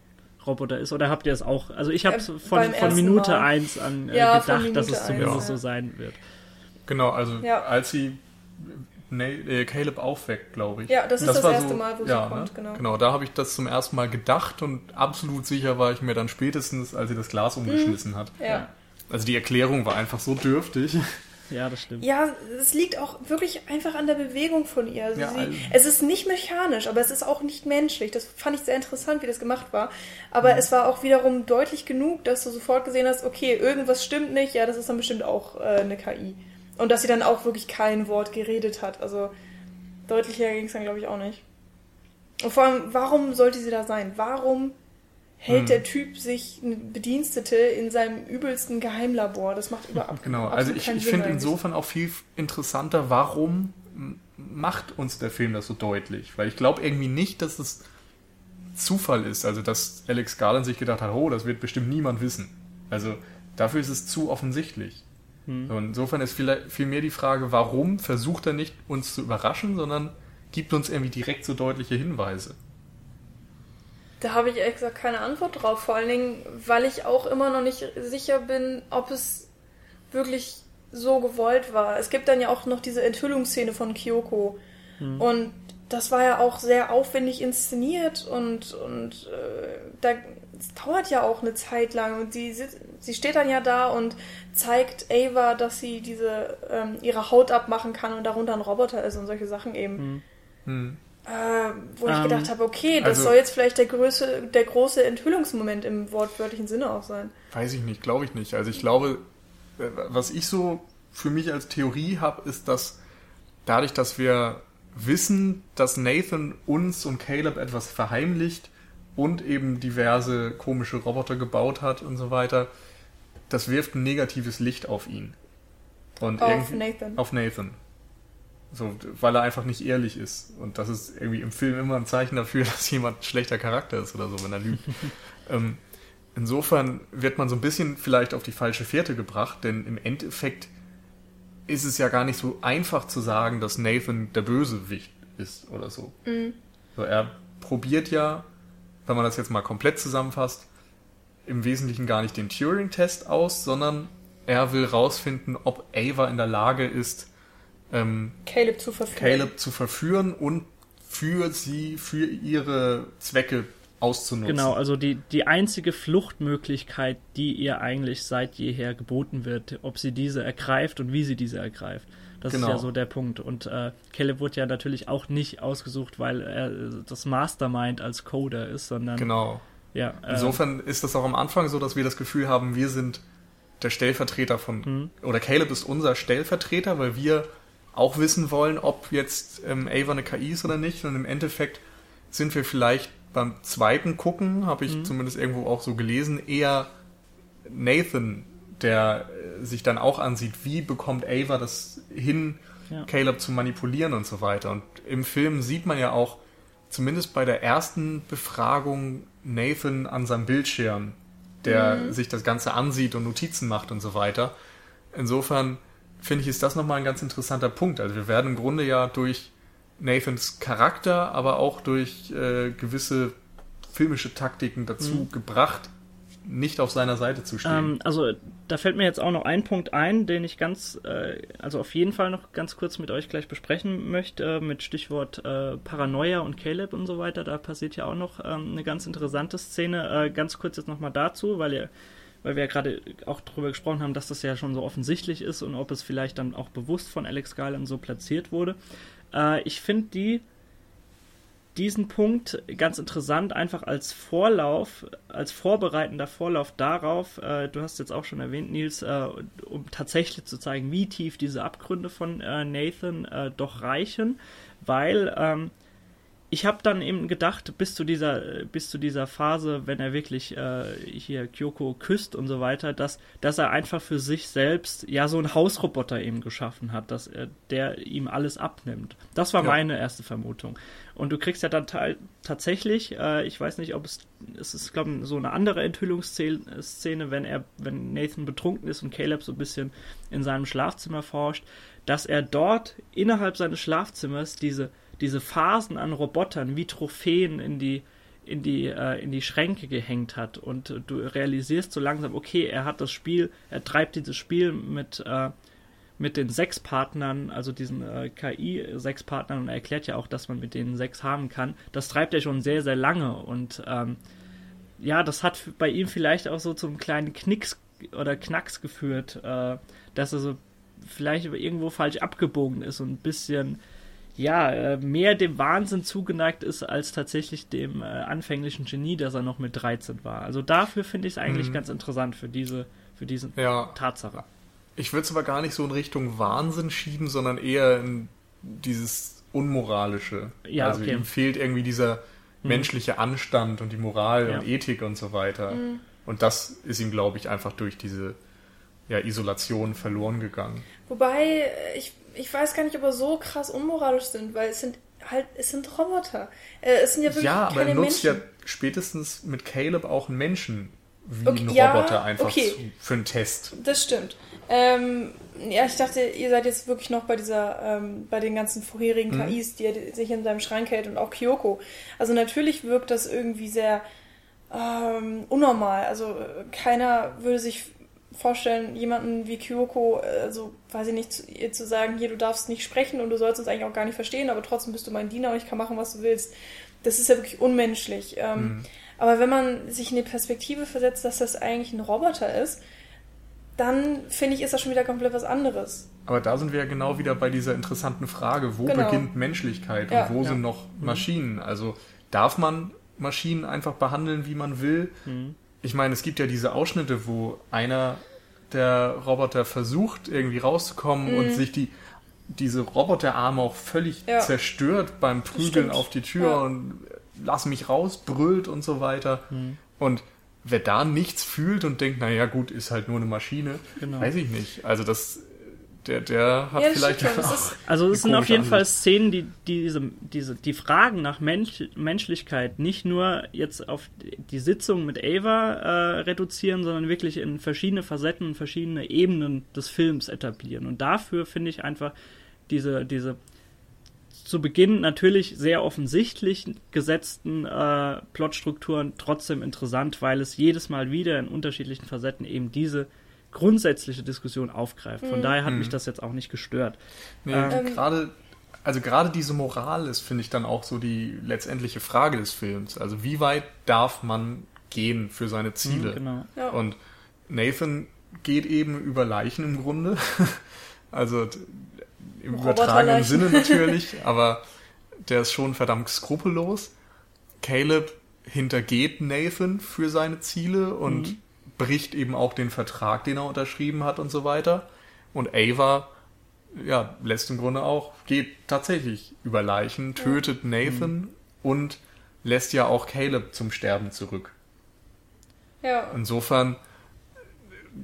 Roboter ist? Oder habt ihr es auch? Also ich habe äh, von, von Minute Mal. 1 an äh, ja, gedacht, dass es zumindest ja. so sein wird. Genau, also ja. als sie äh, Caleb aufweckt, glaube ich. Ja, das ist das, das erste so, Mal, wo ja, sie kommt, ne? genau. Genau, da habe ich das zum ersten Mal gedacht und absolut sicher war ich mir dann spätestens, als sie das Glas mhm. umgeschmissen mhm. hat. Ja. Also die Erklärung war einfach so dürftig. Ja, das stimmt. Ja, es liegt auch wirklich einfach an der Bewegung von ihr. Also ja, sie, also es ist nicht mechanisch, aber es ist auch nicht menschlich. Das fand ich sehr interessant, wie das gemacht war. Aber mhm. es war auch wiederum deutlich genug, dass du sofort gesehen hast, okay, irgendwas stimmt nicht, ja, das ist dann bestimmt auch äh, eine KI. Und dass sie dann auch wirklich kein Wort geredet hat. Also deutlicher ging es dann, glaube ich, auch nicht. Und vor allem, warum sollte sie da sein? Warum hält hm. der Typ sich eine Bedienstete in seinem übelsten Geheimlabor? Das macht überhaupt Genau, also ich, ich finde insofern auch viel interessanter, warum macht uns der Film das so deutlich? Weil ich glaube irgendwie nicht, dass es Zufall ist. Also, dass Alex Garland sich gedacht hat, oh, das wird bestimmt niemand wissen. Also, dafür ist es zu offensichtlich. Hm. insofern ist vielmehr die Frage, warum versucht er nicht, uns zu überraschen, sondern gibt uns irgendwie direkt so deutliche Hinweise. Da habe ich ehrlich gesagt keine Antwort drauf. Vor allen Dingen, weil ich auch immer noch nicht sicher bin, ob es wirklich so gewollt war. Es gibt dann ja auch noch diese Enthüllungsszene von Kyoko. Hm. Und das war ja auch sehr aufwendig inszeniert und, und äh, da es dauert ja auch eine Zeit lang und sie, sie steht dann ja da und zeigt Ava, dass sie diese ähm, ihre Haut abmachen kann und darunter ein Roboter ist und solche Sachen eben. Hm. Hm. Äh, wo ich um, gedacht ähm, habe, okay, das also, soll jetzt vielleicht der, Größe, der große Enthüllungsmoment im wortwörtlichen Sinne auch sein. Weiß ich nicht, glaube ich nicht. Also ich glaube, äh, was ich so für mich als Theorie habe, ist, dass dadurch, dass wir wissen, dass Nathan uns und Caleb etwas verheimlicht, und eben diverse komische Roboter gebaut hat und so weiter, das wirft ein negatives Licht auf ihn. Und auf Nathan. Auf Nathan. So, weil er einfach nicht ehrlich ist. Und das ist irgendwie im Film immer ein Zeichen dafür, dass jemand ein schlechter Charakter ist oder so, wenn er lügt. ähm, insofern wird man so ein bisschen vielleicht auf die falsche Fährte gebracht, denn im Endeffekt ist es ja gar nicht so einfach zu sagen, dass Nathan der Bösewicht ist oder so. Mhm. so er probiert ja, wenn man das jetzt mal komplett zusammenfasst, im Wesentlichen gar nicht den Turing-Test aus, sondern er will rausfinden, ob Ava in der Lage ist, ähm, Caleb zu verführen. Caleb zu verführen und für sie, für ihre Zwecke auszunutzen. Genau, also die, die einzige Fluchtmöglichkeit, die ihr eigentlich seit jeher geboten wird, ob sie diese ergreift und wie sie diese ergreift. Das genau. ist ja genau. so der Punkt. Und äh, Caleb wurde ja natürlich auch nicht ausgesucht, weil er das Mastermind als Coder ist, sondern. Genau. Ja, äh, Insofern ist das auch am Anfang so, dass wir das Gefühl haben, wir sind der Stellvertreter von. Mhm. Oder Caleb ist unser Stellvertreter, weil wir auch wissen wollen, ob jetzt ähm, Ava eine KI ist oder nicht. Und im Endeffekt sind wir vielleicht beim zweiten Gucken, habe ich mhm. zumindest irgendwo auch so gelesen, eher Nathan, der äh, sich dann auch ansieht, wie bekommt Ava das hin, ja. Caleb zu manipulieren und so weiter. Und im Film sieht man ja auch, zumindest bei der ersten Befragung, Nathan an seinem Bildschirm, der mhm. sich das Ganze ansieht und Notizen macht und so weiter. Insofern finde ich, ist das nochmal ein ganz interessanter Punkt. Also wir werden im Grunde ja durch Nathans Charakter, aber auch durch äh, gewisse filmische Taktiken dazu mhm. gebracht, nicht auf seiner Seite zu stehen. Ähm, also da fällt mir jetzt auch noch ein Punkt ein, den ich ganz, äh, also auf jeden Fall noch ganz kurz mit euch gleich besprechen möchte, äh, mit Stichwort äh, Paranoia und Caleb und so weiter. Da passiert ja auch noch ähm, eine ganz interessante Szene. Äh, ganz kurz jetzt nochmal dazu, weil ihr weil wir ja gerade auch darüber gesprochen haben, dass das ja schon so offensichtlich ist und ob es vielleicht dann auch bewusst von Alex Garland so platziert wurde. Äh, ich finde die diesen Punkt ganz interessant, einfach als Vorlauf, als vorbereitender Vorlauf darauf, äh, du hast jetzt auch schon erwähnt, Nils, äh, um tatsächlich zu zeigen, wie tief diese Abgründe von äh, Nathan äh, doch reichen, weil ähm, ich habe dann eben gedacht, bis zu dieser, bis zu dieser Phase, wenn er wirklich äh, hier Kyoko küsst und so weiter, dass, dass er einfach für sich selbst ja so einen Hausroboter eben geschaffen hat, dass er, der ihm alles abnimmt. Das war ja. meine erste Vermutung. Und du kriegst ja dann tatsächlich, äh, ich weiß nicht, ob es, es ist, glaube ich, so eine andere Enthüllungsszene, wenn er, wenn Nathan betrunken ist und Caleb so ein bisschen in seinem Schlafzimmer forscht, dass er dort innerhalb seines Schlafzimmers diese diese Phasen an Robotern wie Trophäen in die in die äh, in die Schränke gehängt hat. Und du realisierst so langsam okay er hat das Spiel er treibt dieses Spiel mit äh, mit den sechs Partnern also diesen äh, KI sechs Partnern und er erklärt ja auch dass man mit denen sechs haben kann das treibt er schon sehr sehr lange und ähm, ja das hat bei ihm vielleicht auch so zum kleinen Knicks oder Knacks geführt äh, dass er so vielleicht irgendwo falsch abgebogen ist und ein bisschen ja, äh, mehr dem Wahnsinn zugeneigt ist als tatsächlich dem äh, anfänglichen Genie, dass er noch mit 13 war. Also dafür finde ich es eigentlich mhm. ganz interessant für diese, für diese ja. Tatsache. Ich würde es aber gar nicht so in Richtung Wahnsinn schieben, sondern eher in dieses Unmoralische. Ja, also okay. ihm fehlt irgendwie dieser mhm. menschliche Anstand und die Moral ja. und Ethik und so weiter. Mhm. Und das ist ihm, glaube ich, einfach durch diese ja, Isolation verloren gegangen. Wobei, ich ich weiß gar nicht, ob er so krass unmoralisch sind, weil es sind halt, es sind Roboter. Äh, es sind ja wirklich Ja, aber er nutzt Menschen. ja spätestens mit Caleb auch einen Menschen wie okay, ein Roboter ja, einfach okay. zu, für einen Test. Das stimmt. Ähm, ja, ich dachte, ihr seid jetzt wirklich noch bei dieser, ähm, bei den ganzen vorherigen mhm. KIs, die er sich in seinem Schrank hält und auch Kyoko. Also natürlich wirkt das irgendwie sehr ähm, unnormal. Also äh, keiner würde sich vorstellen, jemanden wie Kyoko, also weiß ich nicht, ihr zu sagen, hier, du darfst nicht sprechen und du sollst uns eigentlich auch gar nicht verstehen, aber trotzdem bist du mein Diener und ich kann machen, was du willst. Das ist ja wirklich unmenschlich. Ähm, mhm. Aber wenn man sich in die Perspektive versetzt, dass das eigentlich ein Roboter ist, dann finde ich, ist das schon wieder komplett was anderes. Aber da sind wir ja genau wieder bei dieser interessanten Frage, wo genau. beginnt Menschlichkeit ja. und wo ja. sind noch mhm. Maschinen? Also darf man Maschinen einfach behandeln, wie man will? Mhm ich meine, es gibt ja diese Ausschnitte, wo einer der Roboter versucht, irgendwie rauszukommen mhm. und sich die diese Roboterarme auch völlig ja. zerstört beim Prügeln auf die Tür ja. und lass mich raus, brüllt und so weiter. Mhm. Und wer da nichts fühlt und denkt, naja gut, ist halt nur eine Maschine, genau. weiß ich nicht. Also das, der, der hat ja, vielleicht auch Also es sind auf jeden Ansicht. Fall Szenen, die, die diese, diese, die Fragen nach Mensch, Menschlichkeit nicht nur jetzt auf die Sitzung mit Ava äh, reduzieren, sondern wirklich in verschiedene Facetten, verschiedene Ebenen des Films etablieren. Und dafür finde ich einfach diese, diese zu Beginn natürlich sehr offensichtlich gesetzten äh, Plotstrukturen trotzdem interessant, weil es jedes Mal wieder in unterschiedlichen Facetten eben diese grundsätzliche Diskussion aufgreift. Von mhm. daher hat mich mhm. das jetzt auch nicht gestört. Nee, ähm, gerade also gerade diese Moral ist, finde ich, dann auch so die letztendliche Frage des Films. Also wie weit darf man gehen für seine Ziele? Mhm, genau. Ja. Und Nathan geht eben über Leichen im Grunde. also im übertragenen Sinne natürlich, aber der ist schon verdammt skrupellos. Caleb hintergeht Nathan für seine Ziele und mhm. bricht eben auch den Vertrag, den er unterschrieben hat und so weiter. Und Ava, ja, lässt im Grunde auch, geht tatsächlich über Leichen, tötet ja. Nathan mhm. und lässt ja auch Caleb zum Sterben zurück. Ja. Insofern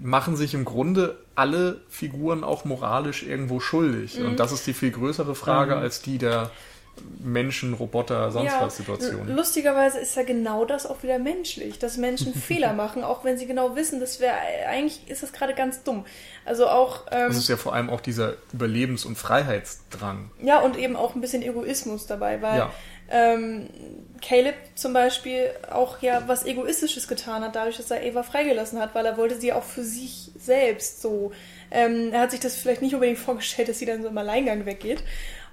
machen sich im Grunde alle Figuren auch moralisch irgendwo schuldig. Mhm. Und das ist die viel größere Frage mhm. als die der Menschen, Roboter, sonst ja, was Situation. Lustigerweise ist ja genau das auch wieder menschlich, dass Menschen Fehler machen, auch wenn sie genau wissen, das wäre eigentlich ist das gerade ganz dumm. Also auch. Ähm, das ist ja vor allem auch dieser Überlebens- und Freiheitsdrang. Ja, und eben auch ein bisschen Egoismus dabei, weil ja. Ähm, Caleb zum Beispiel auch ja was Egoistisches getan hat, dadurch, dass er Eva freigelassen hat, weil er wollte sie auch für sich selbst so. Ähm, er hat sich das vielleicht nicht unbedingt vorgestellt, dass sie dann so im Alleingang weggeht.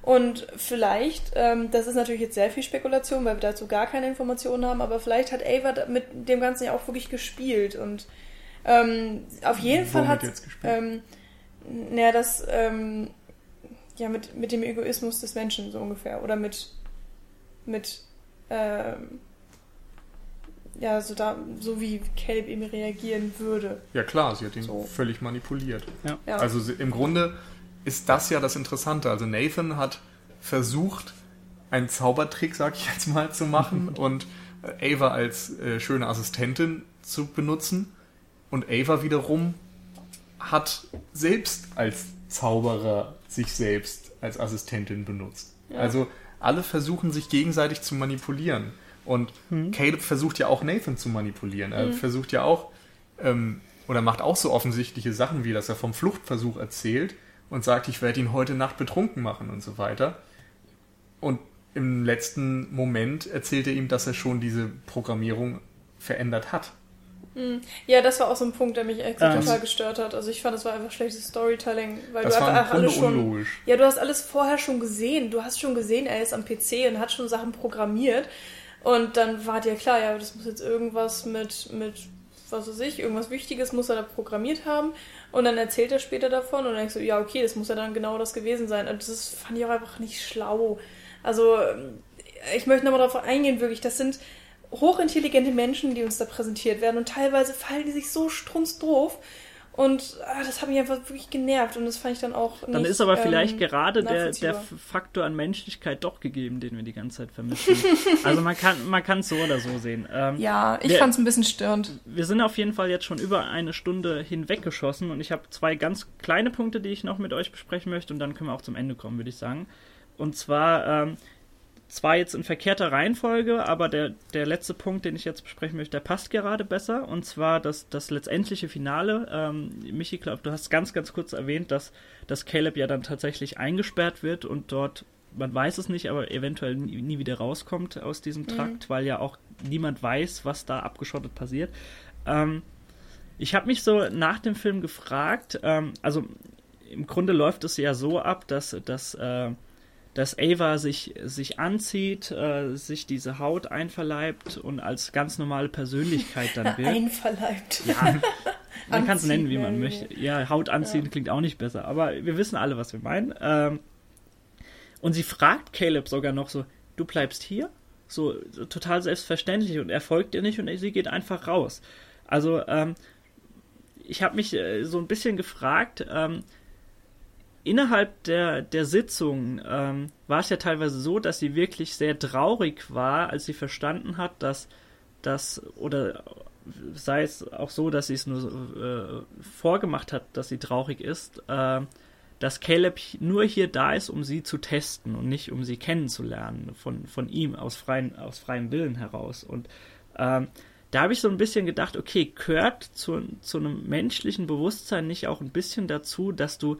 Und vielleicht, ähm, das ist natürlich jetzt sehr viel Spekulation, weil wir dazu gar keine Informationen haben, aber vielleicht hat Ava mit dem Ganzen ja auch wirklich gespielt und ähm, auf jeden Fall hat ähm, naja, das ähm, ja mit, mit dem Egoismus des Menschen so ungefähr oder mit mit ähm, ja, so, da, so wie Caleb eben reagieren würde. Ja klar, sie hat ihn so. völlig manipuliert. Ja. ja. Also sie, im Grunde ist das ja das Interessante. Also Nathan hat versucht, einen Zaubertrick, sag ich jetzt mal, zu machen und äh, Ava als äh, schöne Assistentin zu benutzen. Und Ava wiederum hat selbst als Zauberer sich selbst als Assistentin benutzt. Ja. Also alle versuchen sich gegenseitig zu manipulieren. Und hm. Caleb versucht ja auch Nathan zu manipulieren. Er hm. versucht ja auch, ähm, oder macht auch so offensichtliche Sachen wie, dass er vom Fluchtversuch erzählt und sagt, ich werde ihn heute Nacht betrunken machen und so weiter. Und im letzten Moment erzählt er ihm, dass er schon diese Programmierung verändert hat. Hm. Ja, das war auch so ein Punkt, der mich echt ähm, total gestört hat. Also ich fand, das war einfach schlechtes Storytelling, weil das du einfach alles schon. Unlogisch. Ja, du hast alles vorher schon gesehen. Du hast schon gesehen, er ist am PC und hat schon Sachen programmiert. Und dann war dir klar, ja, das muss jetzt irgendwas mit, mit, was weiß ich, irgendwas Wichtiges muss er da programmiert haben. Und dann erzählt er später davon und dann denkst du, ja, okay, das muss ja dann genau das gewesen sein. Und das fand ich auch einfach nicht schlau. Also, ich möchte nochmal darauf eingehen, wirklich, das sind hochintelligente Menschen, die uns da präsentiert werden und teilweise fallen die sich so strunzdoof. Und ah, das hat mich einfach wirklich genervt und das fand ich dann auch nicht, Dann ist aber vielleicht ähm, gerade der, der Faktor an Menschlichkeit doch gegeben, den wir die ganze Zeit vermissen. also man kann man kann es so oder so sehen. Ähm, ja, ich fand es ein bisschen störend. Wir sind auf jeden Fall jetzt schon über eine Stunde hinweggeschossen und ich habe zwei ganz kleine Punkte, die ich noch mit euch besprechen möchte und dann können wir auch zum Ende kommen, würde ich sagen. Und zwar ähm, zwar jetzt in verkehrter Reihenfolge, aber der, der letzte Punkt, den ich jetzt besprechen möchte, der passt gerade besser. Und zwar das, das letztendliche Finale. Ähm, Michi, glaub, du hast ganz, ganz kurz erwähnt, dass, dass Caleb ja dann tatsächlich eingesperrt wird und dort, man weiß es nicht, aber eventuell nie, nie wieder rauskommt aus diesem mhm. Trakt, mhm. weil ja auch niemand weiß, was da abgeschottet passiert. Ähm, ich habe mich so nach dem Film gefragt, ähm, also im Grunde läuft es ja so ab, dass, dass äh, dass Ava sich, sich anzieht, äh, sich diese Haut einverleibt und als ganz normale Persönlichkeit dann wird. einverleibt. Ja, man kann es nennen, wie man möchte. Ja, Haut anziehen ja. klingt auch nicht besser, aber wir wissen alle, was wir meinen. Ähm, und sie fragt Caleb sogar noch so, du bleibst hier? So, total selbstverständlich und er folgt ihr nicht und sie geht einfach raus. Also, ähm, ich habe mich äh, so ein bisschen gefragt, ähm, innerhalb der, der Sitzung ähm, war es ja teilweise so, dass sie wirklich sehr traurig war, als sie verstanden hat, dass das oder sei es auch so, dass sie es nur äh, vorgemacht hat, dass sie traurig ist, äh, dass Caleb nur hier da ist, um sie zu testen und nicht um sie kennenzulernen von, von ihm aus, freien, aus freiem Willen heraus. Und ähm, da habe ich so ein bisschen gedacht, okay, gehört zu, zu einem menschlichen Bewusstsein nicht auch ein bisschen dazu, dass du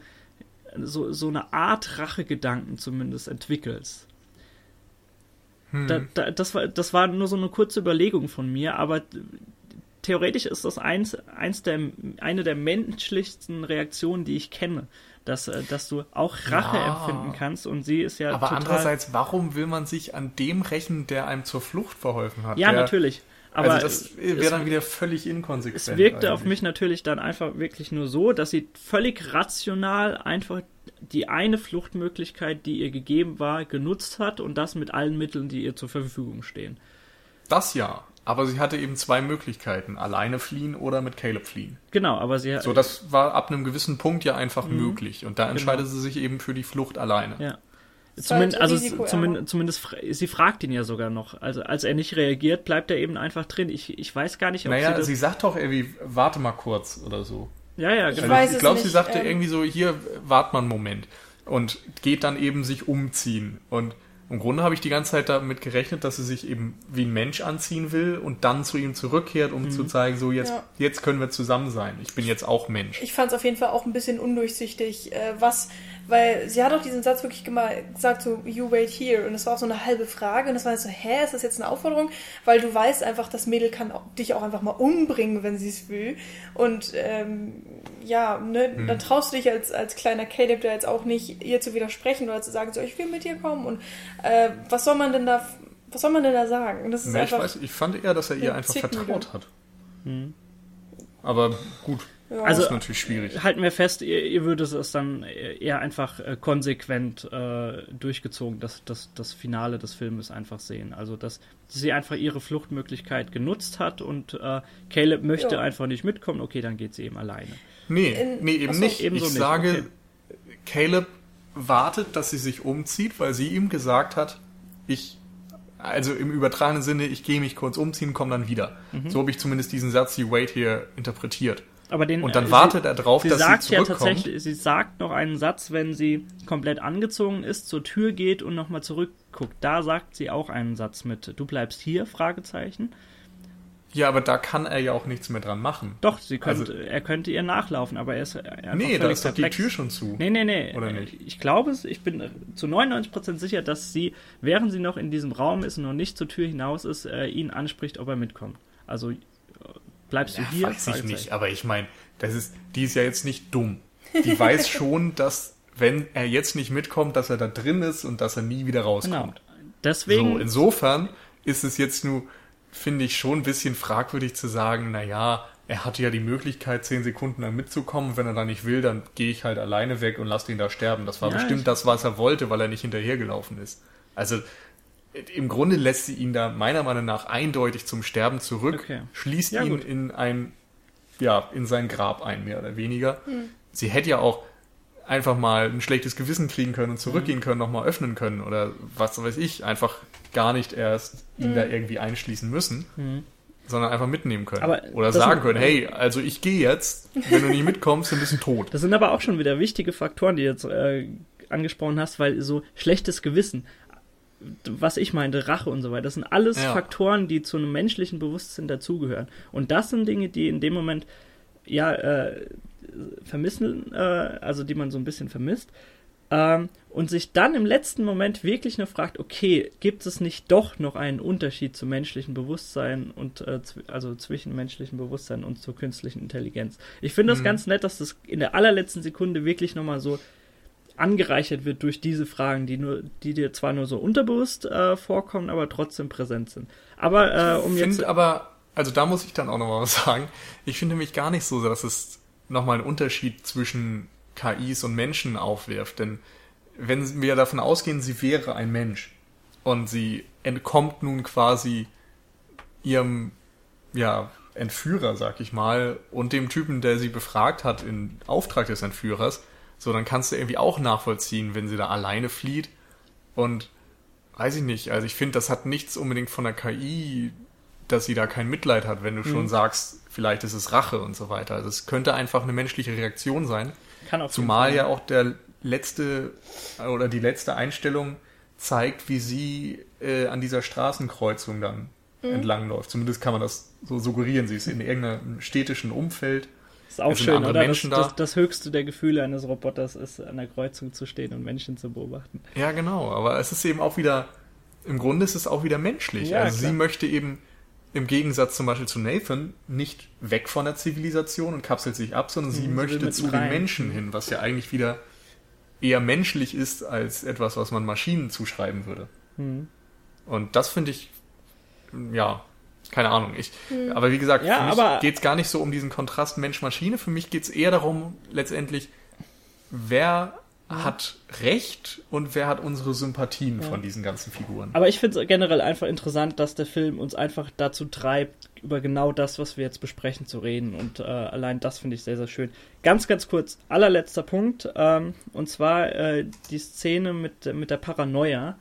so, so eine Art Rachegedanken zumindest entwickelst. Hm. Da, da, das, war, das war nur so eine kurze Überlegung von mir, aber theoretisch ist das eins, eins der, eine der menschlichsten Reaktionen, die ich kenne. Dass, äh, dass du auch Rache ja. empfinden kannst und sie ist ja. Aber andererseits, warum will man sich an dem rächen, der einem zur Flucht verholfen hat? Ja, der, natürlich. Aber also das wäre dann wieder völlig inkonsequent. Es wirkte eigentlich. auf mich natürlich dann einfach wirklich nur so, dass sie völlig rational einfach die eine Fluchtmöglichkeit, die ihr gegeben war, genutzt hat und das mit allen Mitteln, die ihr zur Verfügung stehen. Das ja. Aber sie hatte eben zwei Möglichkeiten: alleine fliehen oder mit Caleb fliehen. Genau, aber sie So, das war ab einem gewissen Punkt ja einfach mhm. möglich. Und da genau. entscheidet genau. sie sich eben für die Flucht alleine. Ja. Zumindest, halt also zumindest, zumindest, sie fragt ihn ja sogar noch. Also als er nicht reagiert, bleibt er eben einfach drin. Ich, ich weiß gar nicht, ob naja, sie, sie sagt doch irgendwie, warte mal kurz oder so. Ja, ja, genau. Ich, ich glaube, sie sagte ähm, irgendwie so, hier, wart mal einen Moment. Und geht dann eben sich umziehen. Und im Grunde habe ich die ganze Zeit damit gerechnet, dass sie sich eben wie ein Mensch anziehen will und dann zu ihm zurückkehrt, um mhm. zu zeigen, so jetzt, ja. jetzt können wir zusammen sein. Ich bin jetzt auch Mensch. Ich fand es auf jeden Fall auch ein bisschen undurchsichtig, äh, was weil sie hat auch diesen Satz wirklich gesagt, so, you wait here. Und es war auch so eine halbe Frage. Und es war so, hä, ist das jetzt eine Aufforderung? Weil du weißt einfach, das Mädel kann dich auch einfach mal umbringen, wenn sie es will. Und ähm, ja, ne, mhm. dann traust du dich als, als kleiner Caleb da jetzt auch nicht, ihr zu widersprechen oder zu sagen, so, ich will mit dir kommen. Und äh, was soll man denn da, was soll man denn da sagen? Das ist nee, ich weiß, ich fand eher, dass er ihr einfach vertraut hat. Mhm. Aber gut, ja. Also, das ist natürlich schwierig. Halten wir fest, ihr, ihr würdet es dann eher einfach äh, konsequent äh, durchgezogen, das, das, das Finale des Filmes einfach sehen. Also, dass sie einfach ihre Fluchtmöglichkeit genutzt hat und äh, Caleb möchte ja. einfach nicht mitkommen, okay, dann geht sie eben alleine. Nee, In, nee eben achso, nicht. Ich nicht. sage, okay. Caleb wartet, dass sie sich umzieht, weil sie ihm gesagt hat, ich also im übertragenen Sinne, ich gehe mich kurz umziehen, komme dann wieder. Mhm. So habe ich zumindest diesen Satz, you wait here, interpretiert. Aber den, und dann sie, wartet er drauf, dass sagt sie zurückkommt. Ja tatsächlich, sie sagt noch einen Satz, wenn sie komplett angezogen ist, zur Tür geht und nochmal zurückguckt. Da sagt sie auch einen Satz mit, du bleibst hier, Fragezeichen. Ja, aber da kann er ja auch nichts mehr dran machen. Doch, sie könnte, also, er könnte ihr nachlaufen, aber er ist einfach Nee, da ist doch die Tür schon zu. Nee, nee, nee. Oder nicht? Ich glaube es, ich bin zu 99% sicher, dass sie, während sie noch in diesem Raum ist und noch nicht zur Tür hinaus ist, äh, ihn anspricht, ob er mitkommt. Also bleibst du ja, hier? Weiß ich nicht, aber ich meine, das ist, die ist ja jetzt nicht dumm. Die weiß schon, dass wenn er jetzt nicht mitkommt, dass er da drin ist und dass er nie wieder rauskommt. Genau. Deswegen. So, insofern ist es jetzt nur, finde ich, schon ein bisschen fragwürdig zu sagen, naja, er hatte ja die Möglichkeit, zehn Sekunden lang mitzukommen. Wenn er da nicht will, dann gehe ich halt alleine weg und lasse ihn da sterben. Das war ja, bestimmt das, was er wollte, weil er nicht hinterhergelaufen ist. Also im Grunde lässt sie ihn da meiner Meinung nach eindeutig zum Sterben zurück, okay. schließt ja, ihn gut. in ein, ja, in sein Grab ein, mehr oder weniger. Mhm. Sie hätte ja auch einfach mal ein schlechtes Gewissen kriegen können und zurückgehen mhm. können, nochmal öffnen können oder was weiß ich, einfach gar nicht erst ihn mhm. da irgendwie einschließen müssen, mhm. sondern einfach mitnehmen können. Aber oder sagen können, hey, also ich gehe jetzt, wenn du nicht mitkommst, dann bist du tot. Das sind aber auch schon wieder wichtige Faktoren, die du jetzt äh, angesprochen hast, weil so schlechtes Gewissen was ich meinte, Rache und so weiter, das sind alles ja. Faktoren, die zu einem menschlichen Bewusstsein dazugehören. Und das sind Dinge, die in dem Moment ja äh, vermissen, äh, also die man so ein bisschen vermisst. Ähm, und sich dann im letzten Moment wirklich nur fragt, okay, gibt es nicht doch noch einen Unterschied zum menschlichen Bewusstsein und äh, also zwischen menschlichem Bewusstsein und zur künstlichen Intelligenz? Ich finde das mhm. ganz nett, dass das in der allerletzten Sekunde wirklich nochmal so angereichert wird durch diese Fragen, die nur, die dir zwar nur so unterbewusst äh, vorkommen, aber trotzdem präsent sind. Aber äh, um ich jetzt. aber, also da muss ich dann auch nochmal was sagen. Ich finde mich gar nicht so, dass es nochmal einen Unterschied zwischen KIs und Menschen aufwirft. Denn wenn wir davon ausgehen, sie wäre ein Mensch und sie entkommt nun quasi ihrem, ja, Entführer, sag ich mal, und dem Typen, der sie befragt hat, in Auftrag des Entführers, so, dann kannst du irgendwie auch nachvollziehen, wenn sie da alleine flieht. Und weiß ich nicht, also ich finde, das hat nichts unbedingt von der KI, dass sie da kein Mitleid hat, wenn du mhm. schon sagst, vielleicht ist es Rache und so weiter. Also es könnte einfach eine menschliche Reaktion sein. Kann auch Zumal ja auch der letzte oder die letzte Einstellung zeigt, wie sie äh, an dieser Straßenkreuzung dann mhm. entlangläuft. Zumindest kann man das so suggerieren. Sie ist in irgendeinem städtischen Umfeld. Das ist auch schön, oder? Das, da. das, das, höchste der Gefühle eines Roboters ist, an der Kreuzung zu stehen und Menschen zu beobachten. Ja, genau. Aber es ist eben auch wieder, im Grunde ist es auch wieder menschlich. Ja, also klar. sie möchte eben im Gegensatz zum Beispiel zu Nathan nicht weg von der Zivilisation und kapselt sich ab, sondern sie, sie möchte zu rein. den Menschen hin, was ja eigentlich wieder eher menschlich ist als etwas, was man Maschinen zuschreiben würde. Mhm. Und das finde ich, ja, keine Ahnung. Ich, mhm. Aber wie gesagt, ja, für mich geht es gar nicht so um diesen Kontrast Mensch-Maschine. Für mich geht es eher darum, letztendlich, wer hat Recht und wer hat unsere Sympathien ja. von diesen ganzen Figuren. Aber ich finde es generell einfach interessant, dass der Film uns einfach dazu treibt, über genau das, was wir jetzt besprechen, zu reden. Und äh, allein das finde ich sehr, sehr schön. Ganz, ganz kurz, allerletzter Punkt. Ähm, und zwar äh, die Szene mit, mit der Paranoia.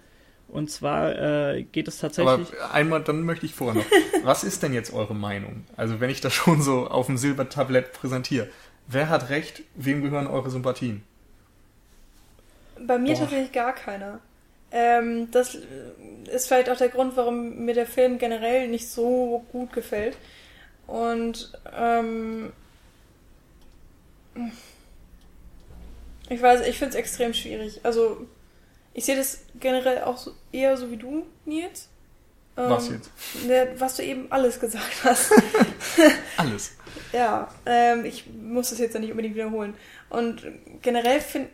Und zwar äh, geht es tatsächlich. Aber einmal, dann möchte ich vorher noch. was ist denn jetzt eure Meinung? Also, wenn ich das schon so auf dem Silbertablett präsentiere. Wer hat recht? Wem gehören eure Sympathien? Bei mir Boah. tatsächlich gar keiner. Ähm, das ist vielleicht auch der Grund, warum mir der Film generell nicht so gut gefällt. Und ähm, ich weiß, ich finde es extrem schwierig. Also ich sehe das generell auch so, eher so wie du, Nils. Ähm, was jetzt? Ne, was du eben alles gesagt hast. alles. Ja, ähm, ich muss das jetzt ja nicht unbedingt wiederholen. Und generell finde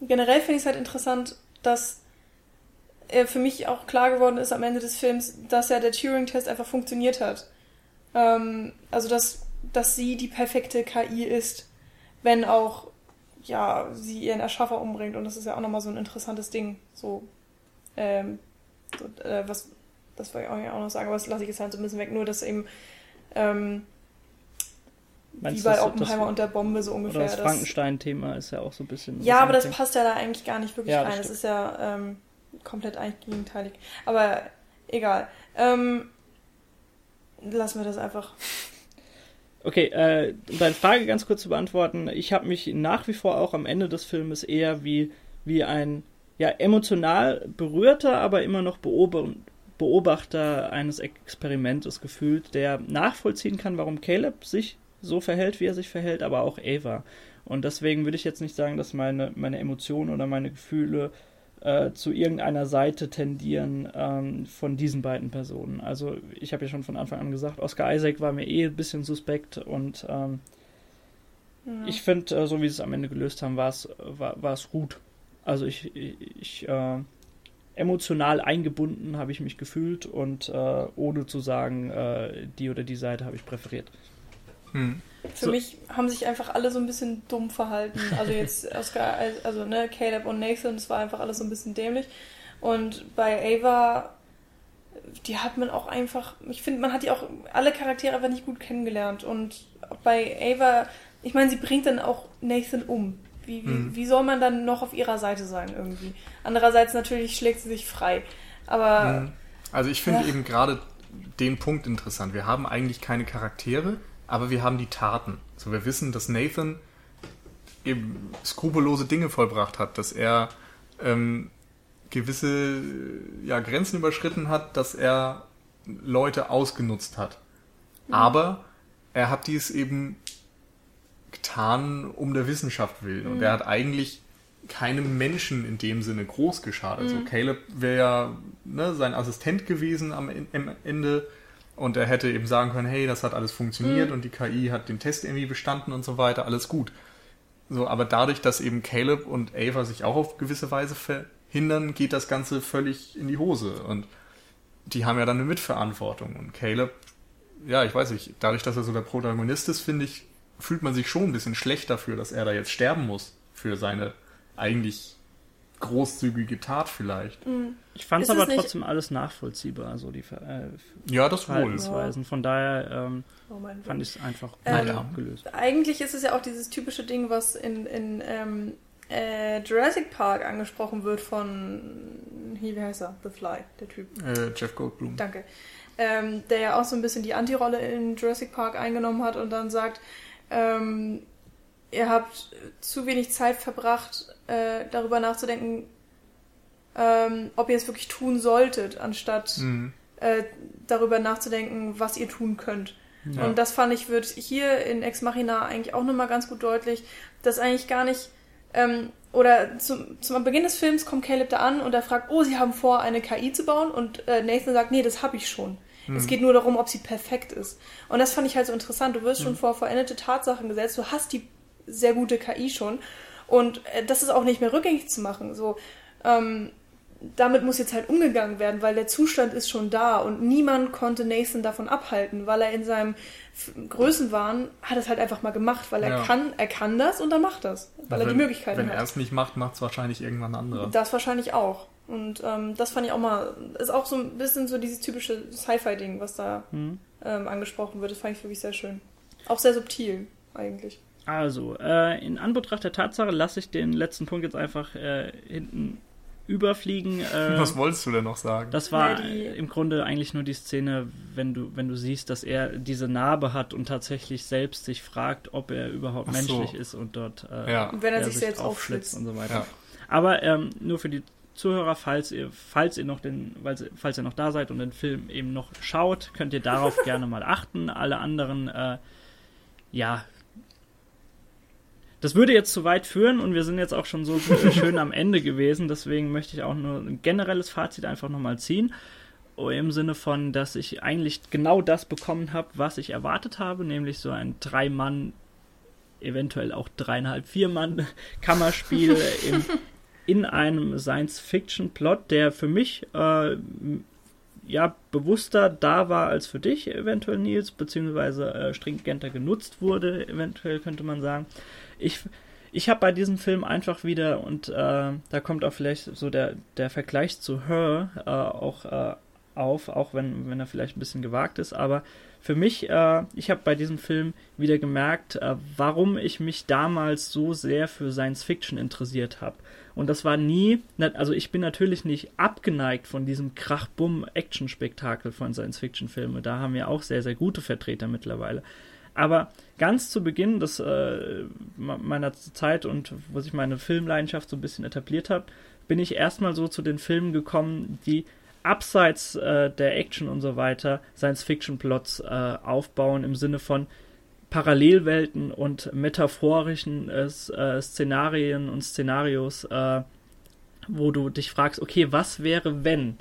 generell finde ich es halt interessant, dass äh, für mich auch klar geworden ist am Ende des Films, dass ja der Turing-Test einfach funktioniert hat. Ähm, also, dass, dass sie die perfekte KI ist, wenn auch, ja, sie ihren Erschaffer umbringt. Und das ist ja auch nochmal so ein interessantes Ding. So, ähm, so, äh, was, das wollte ich auch noch sagen, aber das lasse ich jetzt halt so ein bisschen weg. Nur, dass eben, ähm, Meinst wie bei Oppenheimer und der Bombe so ungefähr. das Frankenstein-Thema ist ja auch so ein bisschen. Ja, aber das passt ja da eigentlich gar nicht wirklich ja, rein. Das, das ist ja ähm, komplett eigentlich gegenteilig. Aber egal. Ähm, lassen wir das einfach. Okay, äh, um deine Frage ganz kurz zu beantworten. Ich habe mich nach wie vor auch am Ende des Filmes eher wie, wie ein ja, emotional berührter, aber immer noch Beobachter eines Experimentes gefühlt, der nachvollziehen kann, warum Caleb sich so verhält, wie er sich verhält, aber auch Ava. Und deswegen würde ich jetzt nicht sagen, dass meine, meine Emotionen oder meine Gefühle äh, zu irgendeiner Seite tendieren ähm, von diesen beiden Personen. Also ich habe ja schon von Anfang an gesagt, Oscar Isaac war mir eh ein bisschen suspekt und ähm, ja. ich finde, äh, so wie sie es am Ende gelöst haben, war es gut. Also ich, ich, ich äh, emotional eingebunden habe ich mich gefühlt und äh, ohne zu sagen, äh, die oder die Seite habe ich präferiert. Hm. Für so. mich haben sich einfach alle so ein bisschen dumm verhalten. Also jetzt Oscar, also ne, Caleb und Nathan, das war einfach alles so ein bisschen dämlich. Und bei Ava, die hat man auch einfach, ich finde, man hat die auch alle Charaktere einfach nicht gut kennengelernt. Und bei Ava, ich meine, sie bringt dann auch Nathan um. Wie, wie, hm. wie soll man dann noch auf ihrer Seite sein irgendwie? Andererseits natürlich schlägt sie sich frei. Aber. Hm. Also ich finde eben gerade den Punkt interessant. Wir haben eigentlich keine Charaktere, aber wir haben die Taten. So, wir wissen, dass Nathan eben skrupellose Dinge vollbracht hat, dass er ähm, gewisse ja, Grenzen überschritten hat, dass er Leute ausgenutzt hat. Mhm. Aber er hat dies eben getan um der Wissenschaft willen. Mhm. Und er hat eigentlich keinem Menschen in dem Sinne groß geschadet. Also mhm. Also Caleb wäre ja ne, sein Assistent gewesen am Ende und er hätte eben sagen können, hey, das hat alles funktioniert mhm. und die KI hat den Test irgendwie bestanden und so weiter, alles gut. So, aber dadurch, dass eben Caleb und Ava sich auch auf gewisse Weise verhindern, geht das Ganze völlig in die Hose. Und die haben ja dann eine Mitverantwortung. Und Caleb, ja, ich weiß nicht, dadurch, dass er so der Protagonist ist, finde ich, fühlt man sich schon ein bisschen schlecht dafür, dass er da jetzt sterben muss für seine eigentlich großzügige Tat vielleicht. Mhm. Ich fand es aber trotzdem alles nachvollziehbar, so die äh, ja, das Verhaltensweisen. Von daher ähm, oh fand ich es einfach ähm, abgelöst. Eigentlich ist es ja auch dieses typische Ding, was in, in ähm, äh, Jurassic Park angesprochen wird von, wie heißt er? The Fly, der Typ. Äh, Jeff Goldblum. Danke. Ähm, der ja auch so ein bisschen die Antirolle in Jurassic Park eingenommen hat und dann sagt, ähm, ihr habt zu wenig Zeit verbracht, äh, darüber nachzudenken, ähm, ob ihr es wirklich tun solltet, anstatt mhm. äh, darüber nachzudenken, was ihr tun könnt. Ja. Und das fand ich, wird hier in Ex Machina eigentlich auch nochmal ganz gut deutlich, dass eigentlich gar nicht, ähm, oder zum, zum Beginn des Films kommt Caleb da an und er fragt, oh, sie haben vor, eine KI zu bauen und äh, Nathan sagt, nee, das habe ich schon. Mhm. Es geht nur darum, ob sie perfekt ist. Und das fand ich halt so interessant. Du wirst mhm. schon vor veränderte Tatsachen gesetzt, du hast die sehr gute KI schon und äh, das ist auch nicht mehr rückgängig zu machen. So, ähm, damit muss jetzt halt umgegangen werden, weil der Zustand ist schon da und niemand konnte Nathan davon abhalten, weil er in seinem Größenwahn hat es halt einfach mal gemacht, weil er ja. kann, er kann das und er macht das, weil wenn, er die Möglichkeiten hat. Wenn er es nicht macht, macht es wahrscheinlich irgendwann andere. Das wahrscheinlich auch. Und ähm, das fand ich auch mal, ist auch so ein bisschen so dieses typische Sci-Fi-Ding, was da mhm. ähm, angesprochen wird. Das fand ich wirklich sehr schön. Auch sehr subtil, eigentlich. Also, äh, in Anbetracht der Tatsache lasse ich den letzten Punkt jetzt einfach äh, hinten überfliegen. Äh, Was wolltest du denn noch sagen? Das war im Grunde eigentlich nur die Szene, wenn du, wenn du siehst, dass er diese Narbe hat und tatsächlich selbst sich fragt, ob er überhaupt Ach menschlich so. ist und dort äh, ja. wenn er sich, sich selbst aufschlitzt und so weiter. Ja. Aber ähm, nur für die Zuhörer, falls ihr, falls ihr noch den, falls ihr noch da seid und den Film eben noch schaut, könnt ihr darauf gerne mal achten. Alle anderen, äh, ja, das würde jetzt zu weit führen und wir sind jetzt auch schon so schön am Ende gewesen. Deswegen möchte ich auch nur ein generelles Fazit einfach nochmal ziehen. Im Sinne von, dass ich eigentlich genau das bekommen habe, was ich erwartet habe, nämlich so ein Drei-Mann, eventuell auch dreieinhalb, Vier-Mann Kammerspiel in, in einem Science-Fiction-Plot, der für mich äh, ja bewusster da war als für dich, eventuell Nils, beziehungsweise äh, stringenter genutzt wurde, eventuell könnte man sagen ich, ich habe bei diesem Film einfach wieder, und äh, da kommt auch vielleicht so der, der Vergleich zu Her äh, auch äh, auf, auch wenn, wenn er vielleicht ein bisschen gewagt ist, aber für mich, äh, ich habe bei diesem Film wieder gemerkt, äh, warum ich mich damals so sehr für Science Fiction interessiert habe. Und das war nie, also ich bin natürlich nicht abgeneigt von diesem Krach-Bumm-Action-Spektakel von Science-Fiction-Filmen. Da haben wir auch sehr, sehr gute Vertreter mittlerweile. Aber ganz zu Beginn des, äh, meiner Zeit und wo sich meine Filmleidenschaft so ein bisschen etabliert hat, bin ich erstmal so zu den Filmen gekommen, die abseits äh, der Action und so weiter Science-Fiction-Plots äh, aufbauen im Sinne von Parallelwelten und metaphorischen äh, äh, Szenarien und Szenarios, äh, wo du dich fragst, okay, was wäre, wenn?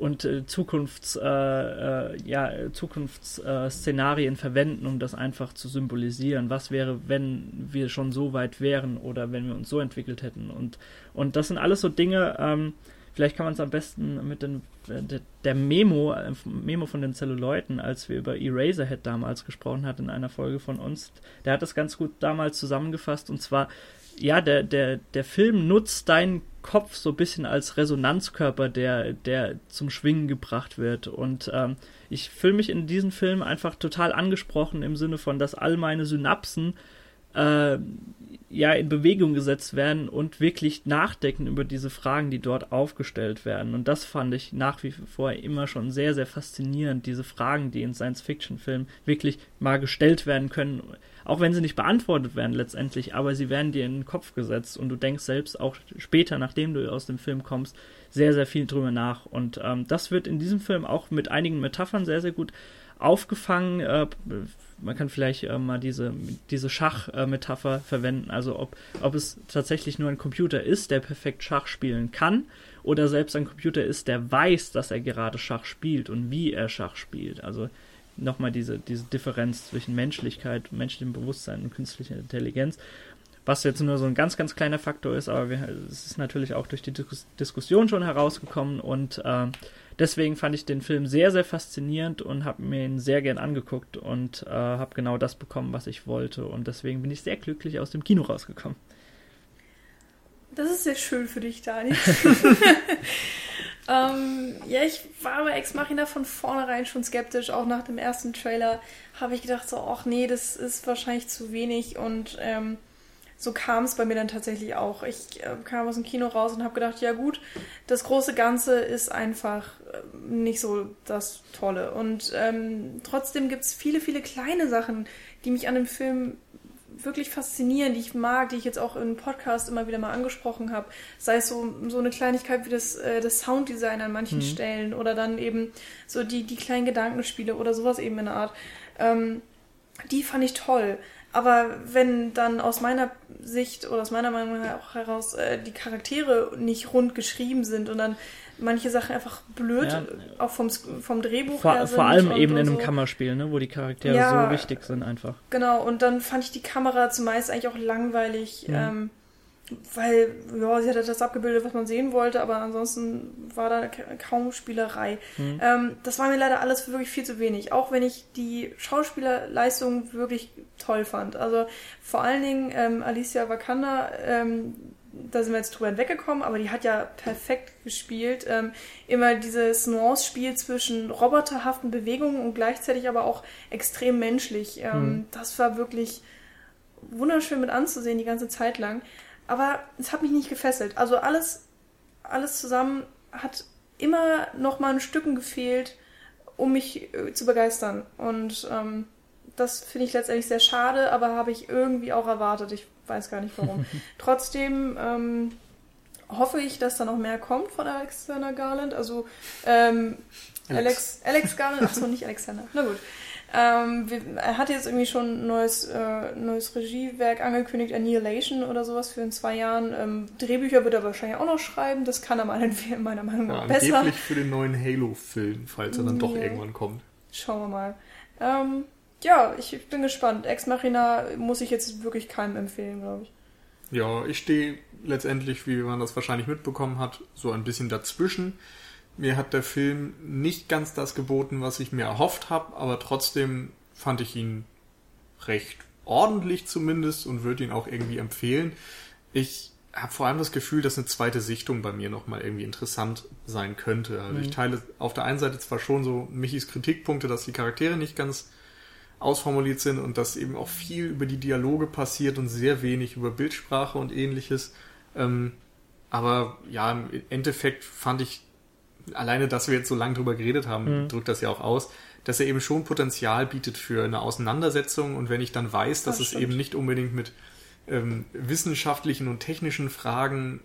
Und äh, Zukunfts, äh, äh, Zukunftsszenarien verwenden, um das einfach zu symbolisieren. Was wäre, wenn wir schon so weit wären oder wenn wir uns so entwickelt hätten? Und, und das sind alles so Dinge, ähm, vielleicht kann man es am besten mit den, der, Memo, äh, Memo von den Zelluleuten, als wir über Eraserhead damals gesprochen hatten in einer Folge von uns, der hat das ganz gut damals zusammengefasst und zwar ja, der, der, der Film nutzt deinen Kopf so ein bisschen als Resonanzkörper, der, der zum Schwingen gebracht wird. Und ähm, ich fühle mich in diesem Film einfach total angesprochen im Sinne von, dass all meine Synapsen äh, ja in Bewegung gesetzt werden und wirklich nachdenken über diese Fragen, die dort aufgestellt werden. Und das fand ich nach wie vor immer schon sehr, sehr faszinierend, diese Fragen, die in Science-Fiction-Filmen wirklich mal gestellt werden können, auch wenn sie nicht beantwortet werden letztendlich, aber sie werden dir in den Kopf gesetzt und du denkst selbst auch später, nachdem du aus dem Film kommst, sehr, sehr viel drüber nach. Und ähm, das wird in diesem Film auch mit einigen Metaphern sehr, sehr gut aufgefangen. Äh, man kann vielleicht äh, mal diese, diese Schach-Metapher verwenden, also ob, ob es tatsächlich nur ein Computer ist, der perfekt Schach spielen kann, oder selbst ein Computer ist, der weiß, dass er gerade Schach spielt und wie er Schach spielt. Also nochmal diese, diese Differenz zwischen Menschlichkeit, menschlichem Bewusstsein und künstlicher Intelligenz. Was jetzt nur so ein ganz, ganz kleiner Faktor ist, aber wir, es ist natürlich auch durch die Dis Diskussion schon herausgekommen und äh, deswegen fand ich den Film sehr, sehr faszinierend und habe mir ihn sehr gern angeguckt und äh, habe genau das bekommen, was ich wollte und deswegen bin ich sehr glücklich aus dem Kino rausgekommen. Das ist sehr schön für dich, Dani. Ähm, ja, ich war bei Ex Machina von vornherein schon skeptisch. Auch nach dem ersten Trailer habe ich gedacht, so, ach nee, das ist wahrscheinlich zu wenig. Und ähm, so kam es bei mir dann tatsächlich auch. Ich äh, kam aus dem Kino raus und habe gedacht, ja gut, das große Ganze ist einfach äh, nicht so das Tolle. Und ähm, trotzdem gibt es viele, viele kleine Sachen, die mich an dem Film wirklich faszinierend, die ich mag, die ich jetzt auch im Podcast immer wieder mal angesprochen habe. Sei es so, so eine Kleinigkeit wie das, äh, das Sounddesign an manchen mhm. Stellen oder dann eben so die, die kleinen Gedankenspiele oder sowas eben in der Art. Ähm, die fand ich toll. Aber wenn dann aus meiner Sicht oder aus meiner Meinung auch heraus äh, die Charaktere nicht rund geschrieben sind und dann manche Sachen einfach blöd, ja. auch vom, vom Drehbuch vor, her sind. Vor allem eben in einem so. Kammerspiel, ne, wo die Charaktere ja, so wichtig sind einfach. Genau, und dann fand ich die Kamera zumeist eigentlich auch langweilig. Mhm. Ähm, weil, ja, sie hatte das abgebildet, was man sehen wollte, aber ansonsten war da kaum Spielerei. Mhm. Ähm, das war mir leider alles wirklich viel zu wenig, auch wenn ich die Schauspielerleistung wirklich toll fand. Also vor allen Dingen ähm, Alicia Wakanda, ähm, da sind wir jetzt drüber hinweggekommen, aber die hat ja perfekt gespielt. Ähm, immer dieses Nuance-Spiel zwischen roboterhaften Bewegungen und gleichzeitig aber auch extrem menschlich. Ähm, mhm. Das war wirklich wunderschön mit anzusehen die ganze Zeit lang. Aber es hat mich nicht gefesselt. Also alles, alles zusammen hat immer noch mal ein Stücken gefehlt, um mich äh, zu begeistern. Und ähm, das finde ich letztendlich sehr schade, aber habe ich irgendwie auch erwartet. Ich weiß gar nicht warum. Trotzdem ähm, hoffe ich, dass da noch mehr kommt von Alexander Garland. Also ähm, Alex. Alex, Alex Garland, achso, nicht Alexander. Na gut. Ähm, er hat jetzt irgendwie schon ein neues, äh, neues Regiewerk angekündigt, Annihilation oder sowas für in zwei Jahren. Ähm, Drehbücher wird er wahrscheinlich auch noch schreiben, das kann er meiner Meinung nach ja, besser. Angeblich für den neuen Halo-Film, falls er dann ja. doch irgendwann kommt. Schauen wir mal. Ähm, ja, ich bin gespannt. Ex Machina muss ich jetzt wirklich keinem empfehlen, glaube ich. Ja, ich stehe letztendlich, wie man das wahrscheinlich mitbekommen hat, so ein bisschen dazwischen. Mir hat der Film nicht ganz das geboten, was ich mir erhofft habe, aber trotzdem fand ich ihn recht ordentlich zumindest und würde ihn auch irgendwie empfehlen. Ich habe vor allem das Gefühl, dass eine zweite Sichtung bei mir nochmal irgendwie interessant sein könnte. Also mhm. ich teile auf der einen Seite zwar schon so Michis Kritikpunkte, dass die Charaktere nicht ganz ausformuliert sind und dass eben auch viel über die Dialoge passiert und sehr wenig über Bildsprache und ähnliches. Ähm, aber ja, im Endeffekt fand ich alleine, dass wir jetzt so lange drüber geredet haben, mhm. drückt das ja auch aus, dass er eben schon Potenzial bietet für eine Auseinandersetzung. Und wenn ich dann weiß, dass das es eben nicht unbedingt mit ähm, wissenschaftlichen und technischen Fragen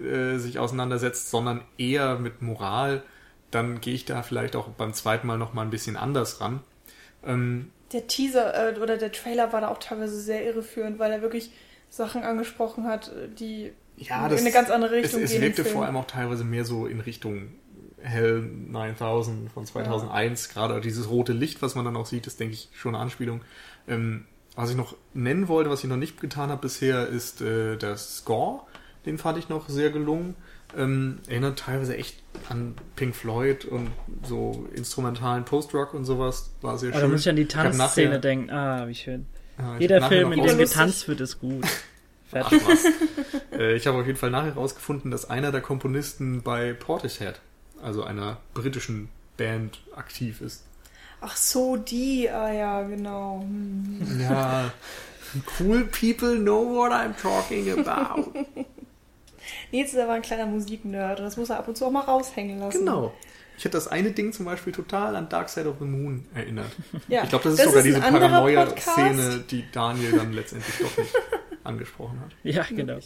äh, sich auseinandersetzt, sondern eher mit Moral, dann gehe ich da vielleicht auch beim zweiten Mal nochmal ein bisschen anders ran. Ähm, der Teaser äh, oder der Trailer war da auch teilweise sehr irreführend, weil er wirklich Sachen angesprochen hat, die ja, das, in eine ganz andere Richtung es, es gehen. Es wirkte vor allem auch teilweise mehr so in Richtung Hell 9000 von 2001, ja. gerade dieses rote Licht, was man dann auch sieht, ist, denke ich, schon eine Anspielung. Ähm, was ich noch nennen wollte, was ich noch nicht getan habe bisher, ist äh, der Score. Den fand ich noch sehr gelungen. Ähm, erinnert teilweise echt an Pink Floyd und so instrumentalen Post-Rock und sowas. War sehr schön. Da muss ich an die Tanzszene denken. Ah, wie schön. Ja, Jeder Film, in dem getanzt wird, ist gut. Fertig. Ach, was. äh, ich habe auf jeden Fall nachher herausgefunden, dass einer der Komponisten bei Portishead also einer britischen Band, aktiv ist. Ach so, die, ah ja, genau. Hm. Ja, cool people know what I'm talking about. Nils ist aber ein kleiner Musiknerd und das muss er ab und zu auch mal raushängen lassen. Genau. Ich hätte das eine Ding zum Beispiel total an Dark Side of the Moon erinnert. Ja, ich glaube, das ist das sogar ist diese Paranoia-Szene, die Daniel dann letztendlich doch nicht angesprochen hat. Ja, genau.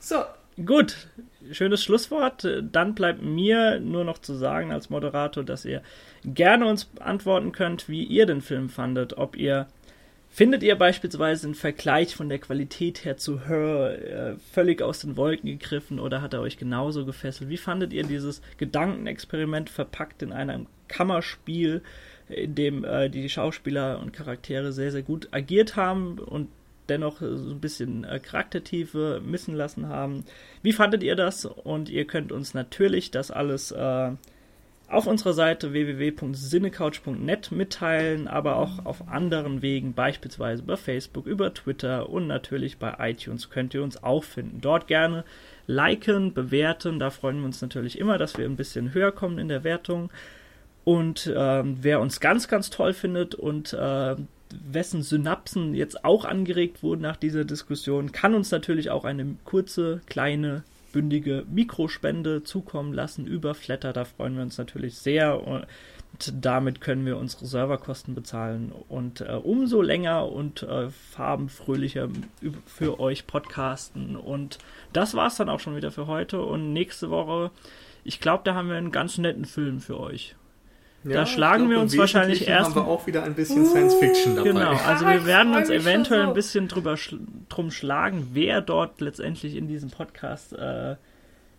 So, Gut, schönes Schlusswort. Dann bleibt mir nur noch zu sagen als Moderator, dass ihr gerne uns antworten könnt, wie ihr den Film fandet. Ob ihr findet ihr beispielsweise einen Vergleich von der Qualität her zu Her äh, völlig aus den Wolken gegriffen oder hat er euch genauso gefesselt? Wie fandet ihr dieses Gedankenexperiment verpackt in einem Kammerspiel, in dem äh, die Schauspieler und Charaktere sehr, sehr gut agiert haben und dennoch so ein bisschen äh, Charaktertiefe missen lassen haben. Wie fandet ihr das? Und ihr könnt uns natürlich das alles äh, auf unserer Seite www.sinnecouch.net mitteilen, aber auch auf anderen Wegen, beispielsweise bei Facebook, über Twitter und natürlich bei iTunes könnt ihr uns auch finden. Dort gerne liken, bewerten, da freuen wir uns natürlich immer, dass wir ein bisschen höher kommen in der Wertung. Und ähm, wer uns ganz, ganz toll findet und äh, wessen Synapsen jetzt auch angeregt wurden nach dieser Diskussion, kann uns natürlich auch eine kurze, kleine, bündige Mikrospende zukommen lassen über Flatter. Da freuen wir uns natürlich sehr. damit können wir unsere Serverkosten bezahlen und äh, umso länger und äh, farbenfröhlicher für euch podcasten. Und das war's dann auch schon wieder für heute. Und nächste Woche, ich glaube, da haben wir einen ganz netten Film für euch. Ja, da schlagen glaub, wir uns wahrscheinlich erst. haben wir auch wieder ein bisschen Science Fiction dabei. Genau, also wir werden uns eventuell so. ein bisschen drüber drum schlagen, wer dort letztendlich in diesem Podcast äh,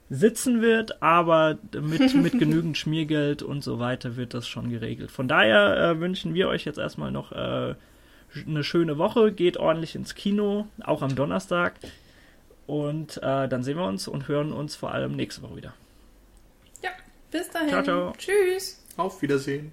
sitzen wird, aber mit, mit genügend Schmiergeld und so weiter wird das schon geregelt. Von daher äh, wünschen wir euch jetzt erstmal noch äh, eine schöne Woche, geht ordentlich ins Kino, auch am Donnerstag. Und äh, dann sehen wir uns und hören uns vor allem nächste Woche wieder. Ja, bis dahin. Ciao, ciao. Tschüss. Auf Wiedersehen.